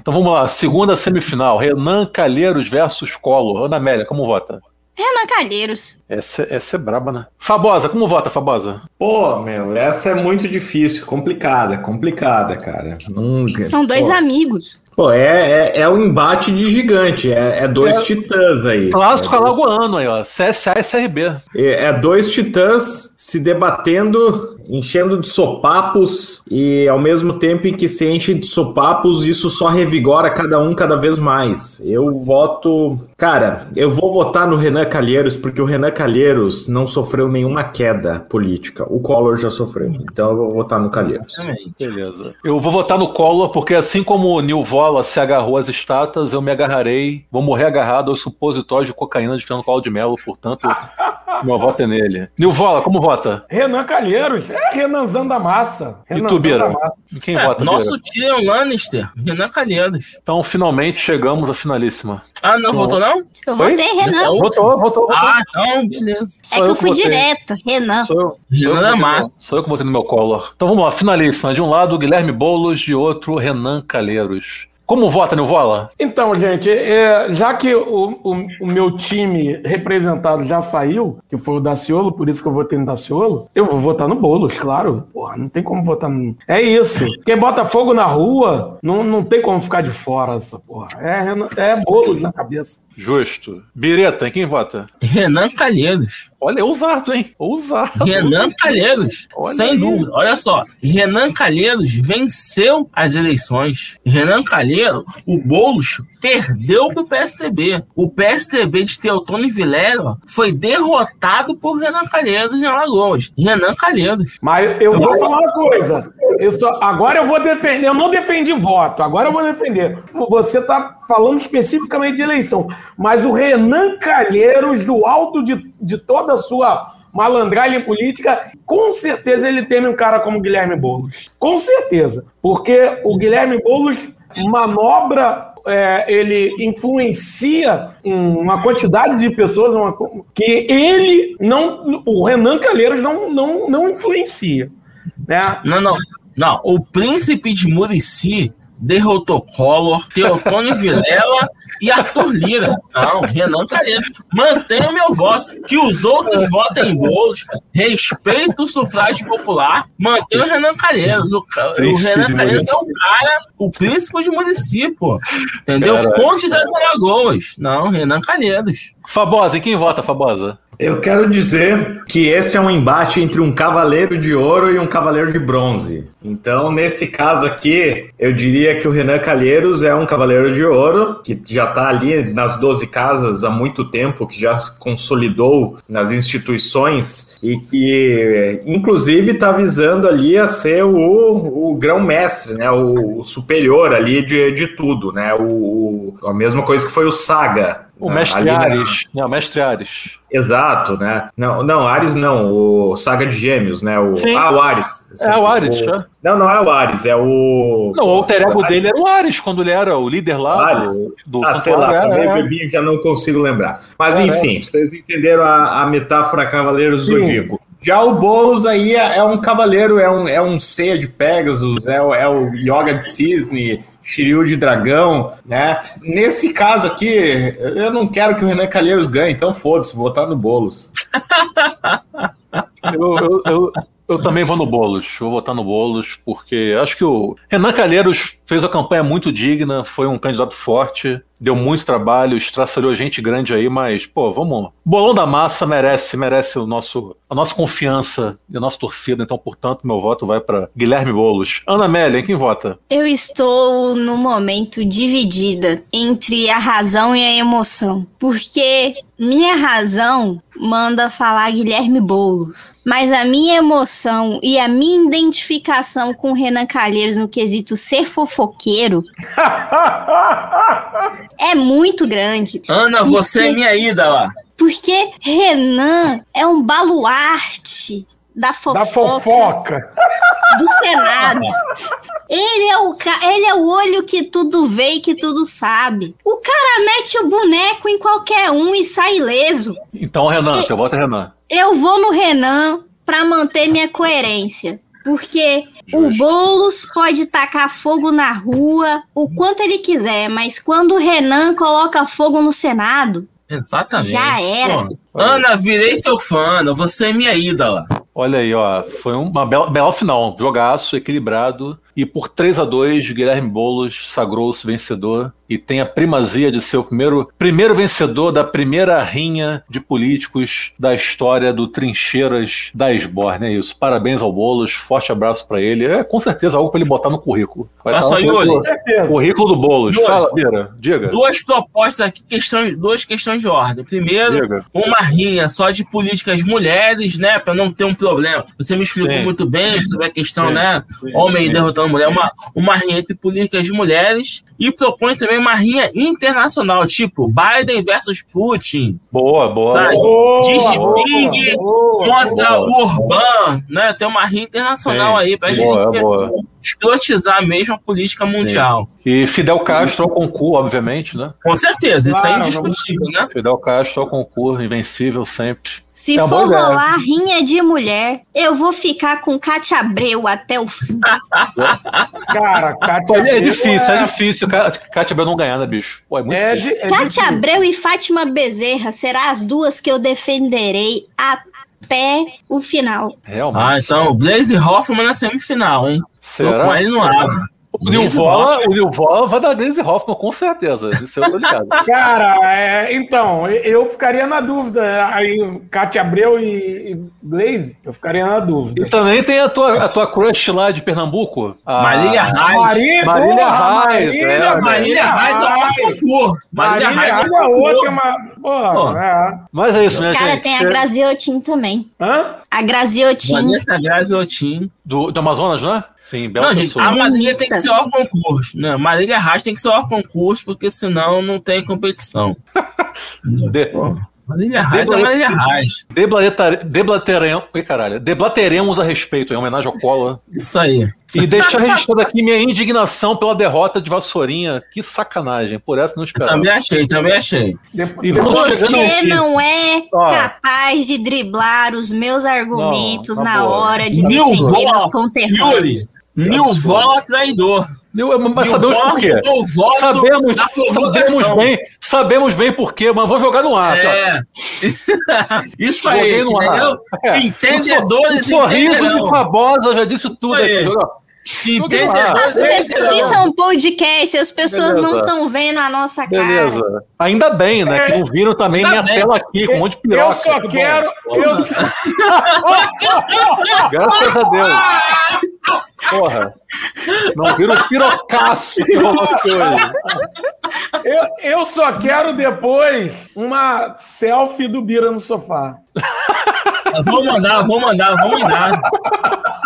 Então vamos lá, segunda semifinal. Renan Calheiros versus Collor. Ana Amélia, como vota? Renan Calheiros. Essa, essa é braba, né? Fabosa, como vota, Fabosa? Pô, meu, essa é muito difícil, complicada, complicada, cara. Nunca. São dois Pô, amigos. Pô, é, é, é um embate de gigante, é, é dois É. titãs aí. Clássico é, alagoano aí, ó. CSA e CRB. é é dois titãs se debatendo, enchendo de sopapos, e ao mesmo tempo em que se enche de sopapos, isso só revigora cada um cada vez mais. Eu voto. Cara, eu vou votar no Renan Calheiros, porque o Renan Calheiros não sofreu nenhuma queda política. O Collor já sofreu. Então eu vou votar no Calheiros. Beleza. Eu vou votar no Collor, porque assim como o Nilvola se agarrou às estátuas, eu me agarrarei, vou morrer agarrado aos supositórios de cocaína de Fernando Collor de Mello, portanto, meu voto é nele. Nilvola, como vota? Renan Calheiros, é Renanzão da massa. E Renanzão tu, Bira? E quem É, vota, nosso Bira? Tyrion Lannister, Renan Calheiros. Então, finalmente chegamos à finalíssima. Ah, não votou não? Eu Foi? votei Renan. Votou, votou, votou. Ah, não, beleza. É que eu fui direto. Renan. Sou eu. Sou eu, Renan que da massa. sou eu que votei no meu Collor. Então vamos lá, finalíssima. De um lado, Guilherme Boulos, de outro, Renan Calheiros. Como vota, Nilvola? Então, gente, é, já que o, o, o meu time representado já saiu, que foi o Daciolo, por isso que eu votei no Daciolo, eu vou votar no Boulos, claro. Porra, não tem como votar no. É isso. Quem bota fogo na rua, não, não tem como ficar de fora essa porra. É, é Boulos na cabeça. Justo. Bireta, quem vota? Renan Calheiros. Olha, é ousado, hein? Ousado. Renan Calheiros, Olha sem aí. dúvida. Olha só, Renan Calheiros venceu as eleições. Renan Calheiros, o Boulos perdeu pro PSDB. O PSDB de Teotônio Vilela foi derrotado por Renan Calheiros em Alagoas. Renan Calheiros. Mas eu vou falar uma coisa. Eu só, agora eu vou defender. Eu não defendi voto. Agora eu vou defender. Você está falando especificamente de eleição. Mas o Renan Calheiros, do alto de, de toda a sua malandragem política, com certeza ele teme um cara como Guilherme Boulos. Com certeza. Porque o Guilherme Boulos manobra, é, ele influencia uma quantidade de pessoas uma que ele não. O Renan Calheiros não, não, não influencia. Né? Não, não. Não, o príncipe de Murici derrotou Collor, Teotônio Vilela e Arthur Lira. Não, Renan Calheiros. Mantenha o meu voto. Que os outros votem em bolos. Respeito o sufrágio popular. Mantenha o Renan Calheiros. O, o Renan de Calheiros é o cara, o príncipe de Murici, pô. Entendeu? Conde das Alagoas. Não, Renan Calheiros. Fabosa, e quem vota, Fabosa? Eu quero dizer que esse é um embate entre um cavaleiro de ouro e um cavaleiro de bronze. Então, nesse caso aqui, eu diria que o Renan Calheiros é um cavaleiro de ouro, que já está ali nas 12 casas há muito tempo, que já se consolidou nas instituições e que, inclusive, está visando ali a ser o, o grão-mestre, né? O, o superior ali de, de tudo, né? O, a mesma coisa que foi o Saga. O né? Mestre na- Ares. Não, Mestre Ares. Exato, né? Não, não, Ares não, o Saga de Gêmeos, né? O, Sim. ah, o Ares. É o Ares, O- já. Não, não é o Ares, é o. Não, o alter ego dele era o Ares, quando ele era o líder lá Ares? do, do ah, sei lá, também É, é. bebi já não consigo lembrar. Mas É, enfim, vocês entenderam a, a metáfora Cavaleiros do Sim. Zodíaco. Já o Boulos aí é, é um cavaleiro, é um, é um ceia de Pegasus, é, é o Yoga de Cisne, Shiryu de Dragão, né? Nesse caso aqui, eu não quero que o Renan Calheiros ganhe, então foda-se, vou votar no Boulos. Eu, eu, eu, eu também vou no Boulos. Vou votar no Boulos, porque acho que o Renan Calheiros fez uma campanha muito digna, foi um candidato forte, deu muito trabalho, estraçalhou gente grande aí, mas, pô, vamos. Bolão da Massa merece, merece o nosso, a nossa confiança e a nossa torcida, então, portanto, meu voto vai para Guilherme Boulos. Ana Amélia, quem vota? Eu estou no momento dividida entre a razão e a emoção, porque minha razão manda falar Guilherme Boulos, mas a minha emoção e a minha identificação com Renan Calheiros no quesito ser fofoqueiro é muito grande. Ana, você é minha ida lá. Porque Renan é um baluarte da fofoca, Da fofoca. do Senado. Ele é, o ele é o olho que tudo vê e que tudo sabe. O cara mete o boneco em qualquer um e sai ileso. Então, Renan, teu voto Renan. Eu vou no Renan pra manter minha coerência. Porque o Boulos pode tacar fogo na rua o quanto ele quiser, mas quando o Renan coloca fogo no Senado, Exatamente. Já era. Pô, Ana, virei seu fã, você é minha ídola. Olha aí, ó, foi uma bela, bela final, jogaço, equilibrado, e por 3 a 2 Guilherme Boulos sagrou-se vencedor e tem a primazia de ser o primeiro, primeiro vencedor da primeira rinha de políticos da história do Trincheiras da Esborne, é isso. Parabéns ao Boulos, forte abraço pra ele, é com certeza algo pra ele botar no currículo. Vai Olha estar só, no Yuri. currículo- certeza. Currículo do Boulos, Yuri. fala, Bira, diga. Duas propostas aqui, questões, duas questões de ordem. Primeiro, Diga. uma rinha só de políticas mulheres, né? Pra não ter um problema. Você me explicou Sim. muito bem sobre a questão, Sim. né? Sim, Homem sim. Mulher. Uma, uma rinha entre políticas de mulheres. E propõe também uma rinha internacional, tipo Biden versus Putin. Boa, boa. Sabe? Boa, contra boa. o Orbán, né? Tem uma rinha internacional Sim. aí pra Boa, gente. boa. Escrotizar mesmo a política mundial. E Fidel Castro ao concurso, obviamente, né? Com certeza, isso é indiscutível, né? Fidel Castro ao concurso, invencível sempre. Se É uma for rolar rinha de mulher, eu vou ficar com Cátia Abreu até o fim. Cara, Cátia É, Abreu difícil, é, é- difícil. Cá- Cátia Abreu não ganhar, né, bicho? Pô, é muito É, difícil. é Cátia. Abreu e Fátima Bezerra serão as duas que eu defenderei até o final. Realmente. Ah, então, Blaze Hoffman na semifinal, hein? Será? ele no abre. O Nilvola, o Nilvola vai dar Glaze Hoffman, com certeza. Isso eu tô ligado. Cara, é, então, eu ficaria na dúvida. Aí, Cátia Abreu e, e Glaze, eu ficaria na dúvida. E também tem a tua, a tua crush lá de Pernambuco. A Marília Reis. Marília, Marília porra, Reis, Marília, é, Marília Reis é uma. Marília Reis é é uma outra, Pô. é. Mas é isso, né, Cara, gente? tem a Graziotin também. Hã? A Graziotin. Vanessa Grazi Otim. Do, do Amazonas, né? Sim, Bela Não, gente, a Marília tem que ser o concurso. Né? Marília Reis tem que ser o concurso, porque senão não tem competição. De, Reis é Reis. deblater- deblateremos, Ih, caralho, deblateremos a respeito, em homenagem ao Collor. Isso aí. E deixar registrado aqui minha indignação pela derrota de Vassourinha. Que sacanagem, por essa não Eu esperava. também achei, também achei. E Você não é Ó. capaz de driblar os meus argumentos Não, tá na hora de Mil defender votos, Yuri. conterrâneos. Nilvola traidor. Eu- Mas sabemos por quê. Sabemos, sabemos bem, sabemos bem por quê, mas vou jogar no ar. É. Isso Joguei aí, no ar. É, Entendedores um sorriso entenderão. de Fabosa já disse tudo aqui. ó. Joguei no ar. Entendedores As pessoas, entenderão. isso é um podcast, as pessoas não Beleza. estão vendo a nossa cara. Beleza. Ainda bem, né? Que não viram também Ainda minha bem. tela aqui com um monte de Eu piroca. só Que quero. Eu, Graças a Deus. Porra. Não viram o pirocaço que eu, eu só quero depois uma selfie do Bira no sofá. Vou mandar, vou mandar, vou mandar.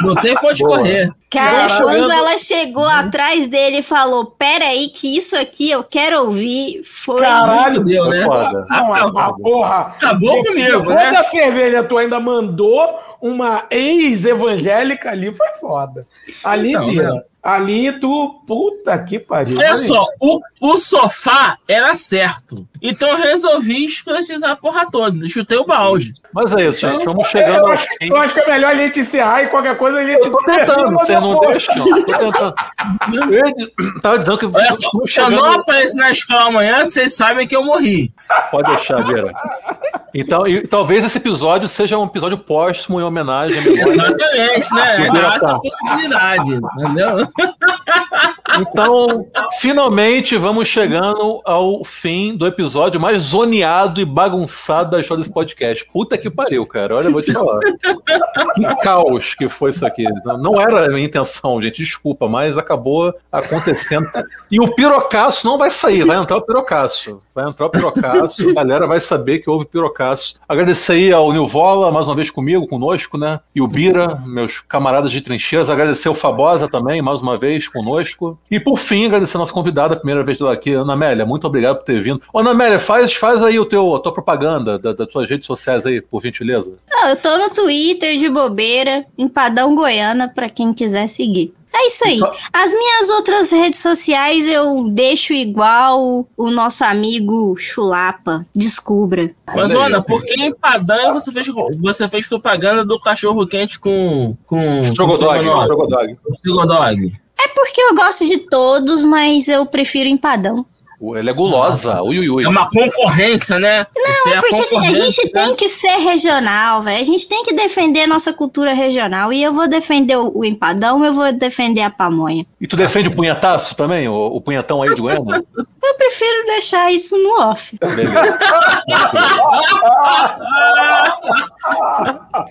Não tem pra onde Boa. correr. Cara, quando ela chegou atrás dele e falou: Pera aí, que isso aqui eu quero ouvir, foi. Caralho, Deu, né? foda. Não, a, a porra. Acabou comigo, Depois né? da cerveja, tu ainda mandou uma ex-evangélica ali, foi foda. Ali, Então, né? Ali tu. Puta que pariu. Olha só, o, o sofá era certo. Então eu resolvi escrotizar a porra toda. Chutei o balde. Mas é isso, gente. Vamos Eu chegando ao acho, fim. eu acho que é melhor a gente encerrar e qualquer coisa a gente. Eu tô tentando, vocês não deixam. Tô tentando. Eu tava dizendo que Olha só, se eu não aparecer na escola amanhã, vocês sabem que eu morri. Pode deixar, Beira. Então, e, talvez esse episódio seja um episódio póstumo em homenagem à memória. Exatamente, né? Essa tá. possibilidade, entendeu? Então, finalmente vamos chegando ao fim do episódio mais zoneado e bagunçado da história desse podcast. Puta que pariu, cara. Olha, eu vou te falar. Que caos que foi isso aqui. Não- era a minha intenção, gente. Desculpa, mas acabou acontecendo. E o pirocaço não vai sair, vai entrar o pirocaço. Vai entrar o pirocaço, a galera vai saber que houve pirocaço. Agradecer aí ao Nilvola, mais uma vez comigo, conosco, né? E o Bira, meus camaradas de trincheiras. Agradecer o Fabosa também, mais uma vez conosco. E por fim, agradecer a nossa convidada, a primeira vez dela aqui, Ana Amélia. Muito obrigado por ter vindo. Ô, Ana Amélia, faz, faz aí o teu, a tua propaganda da- das tuas redes sociais aí, por gentileza. Não, eu tô no Twitter de bobeira, Empadão Goiana, pra quem quiser seguir. É isso aí. As minhas outras redes sociais eu deixo igual o nosso amigo Chulapa. Descubra. Mas, Ana, por que em Padã você fez, você fez propaganda do cachorro quente com. com Strogodog, com Strogodog. Strogodog. É porque eu gosto de todos, mas eu prefiro empadão. Ela é gulosa, ui, ui, ui. É uma concorrência, né? Você Não, a porque assim, a gente né? tem que ser regional, velho. A gente tem que defender a nossa cultura regional. E eu vou defender o, o empadão, eu vou defender a pamonha. E tu defende o punhetaço também, o, o punhetão aí de Goiânia? Eu prefiro deixar isso no off.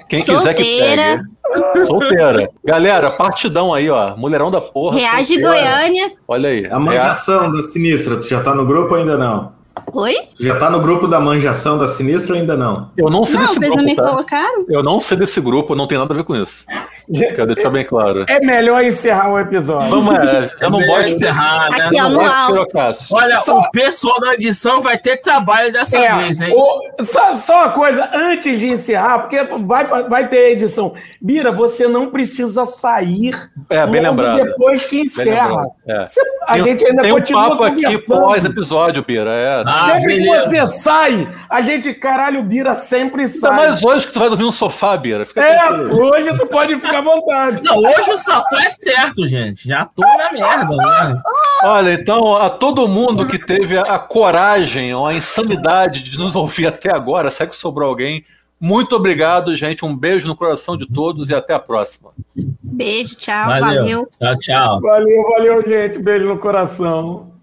Quem quiser que Solteira. pegue. Solteira. Galera, partidão aí, ó. Mulherão da porra. Reage solteira. Goiânia. Olha aí. A manjação da Sinistra, tu já tá no grupo ou ainda não? Oi? Já tá no grupo da manjação da Sinistra ou ainda não? Eu não sei Não, desse vocês grupo, não me tá? colocaram? Eu não sei desse grupo, não tem nada a ver com isso. Quero deixar bem claro. É melhor encerrar o episódio. Vamos, é, eu não Melhor gosto encerrar, né? Aqui, não no gosto de. Olha, Só- o pessoal da edição vai ter trabalho dessa É, vez, hein? o- só, só uma coisa, antes de encerrar, porque vai, vai ter edição. Bira, você não precisa sair É, bem lembrado. depois que Bem encerra. lembrado. É. Você- a Tem- gente ainda tem um continua papo aqui pós-episódio, Pira. É. Ah, Sempre que você sai, a gente, caralho, Bira sempre Ainda sai. mais hoje que tu vai dormir no sofá, Bira. Fica É, tranquilo. hoje tu pode ficar à vontade. Não, hoje o sofá é certo, gente. Já tô na merda, né? Olha, então, a todo mundo que teve a, a coragem ou a insanidade de nos ouvir até agora, se é que sobrou alguém, muito obrigado, gente. Um beijo no coração de todos e até a próxima. Beijo, tchau, Valeu. valeu. Tchau, tchau. Valeu, valeu, gente. Beijo no coração.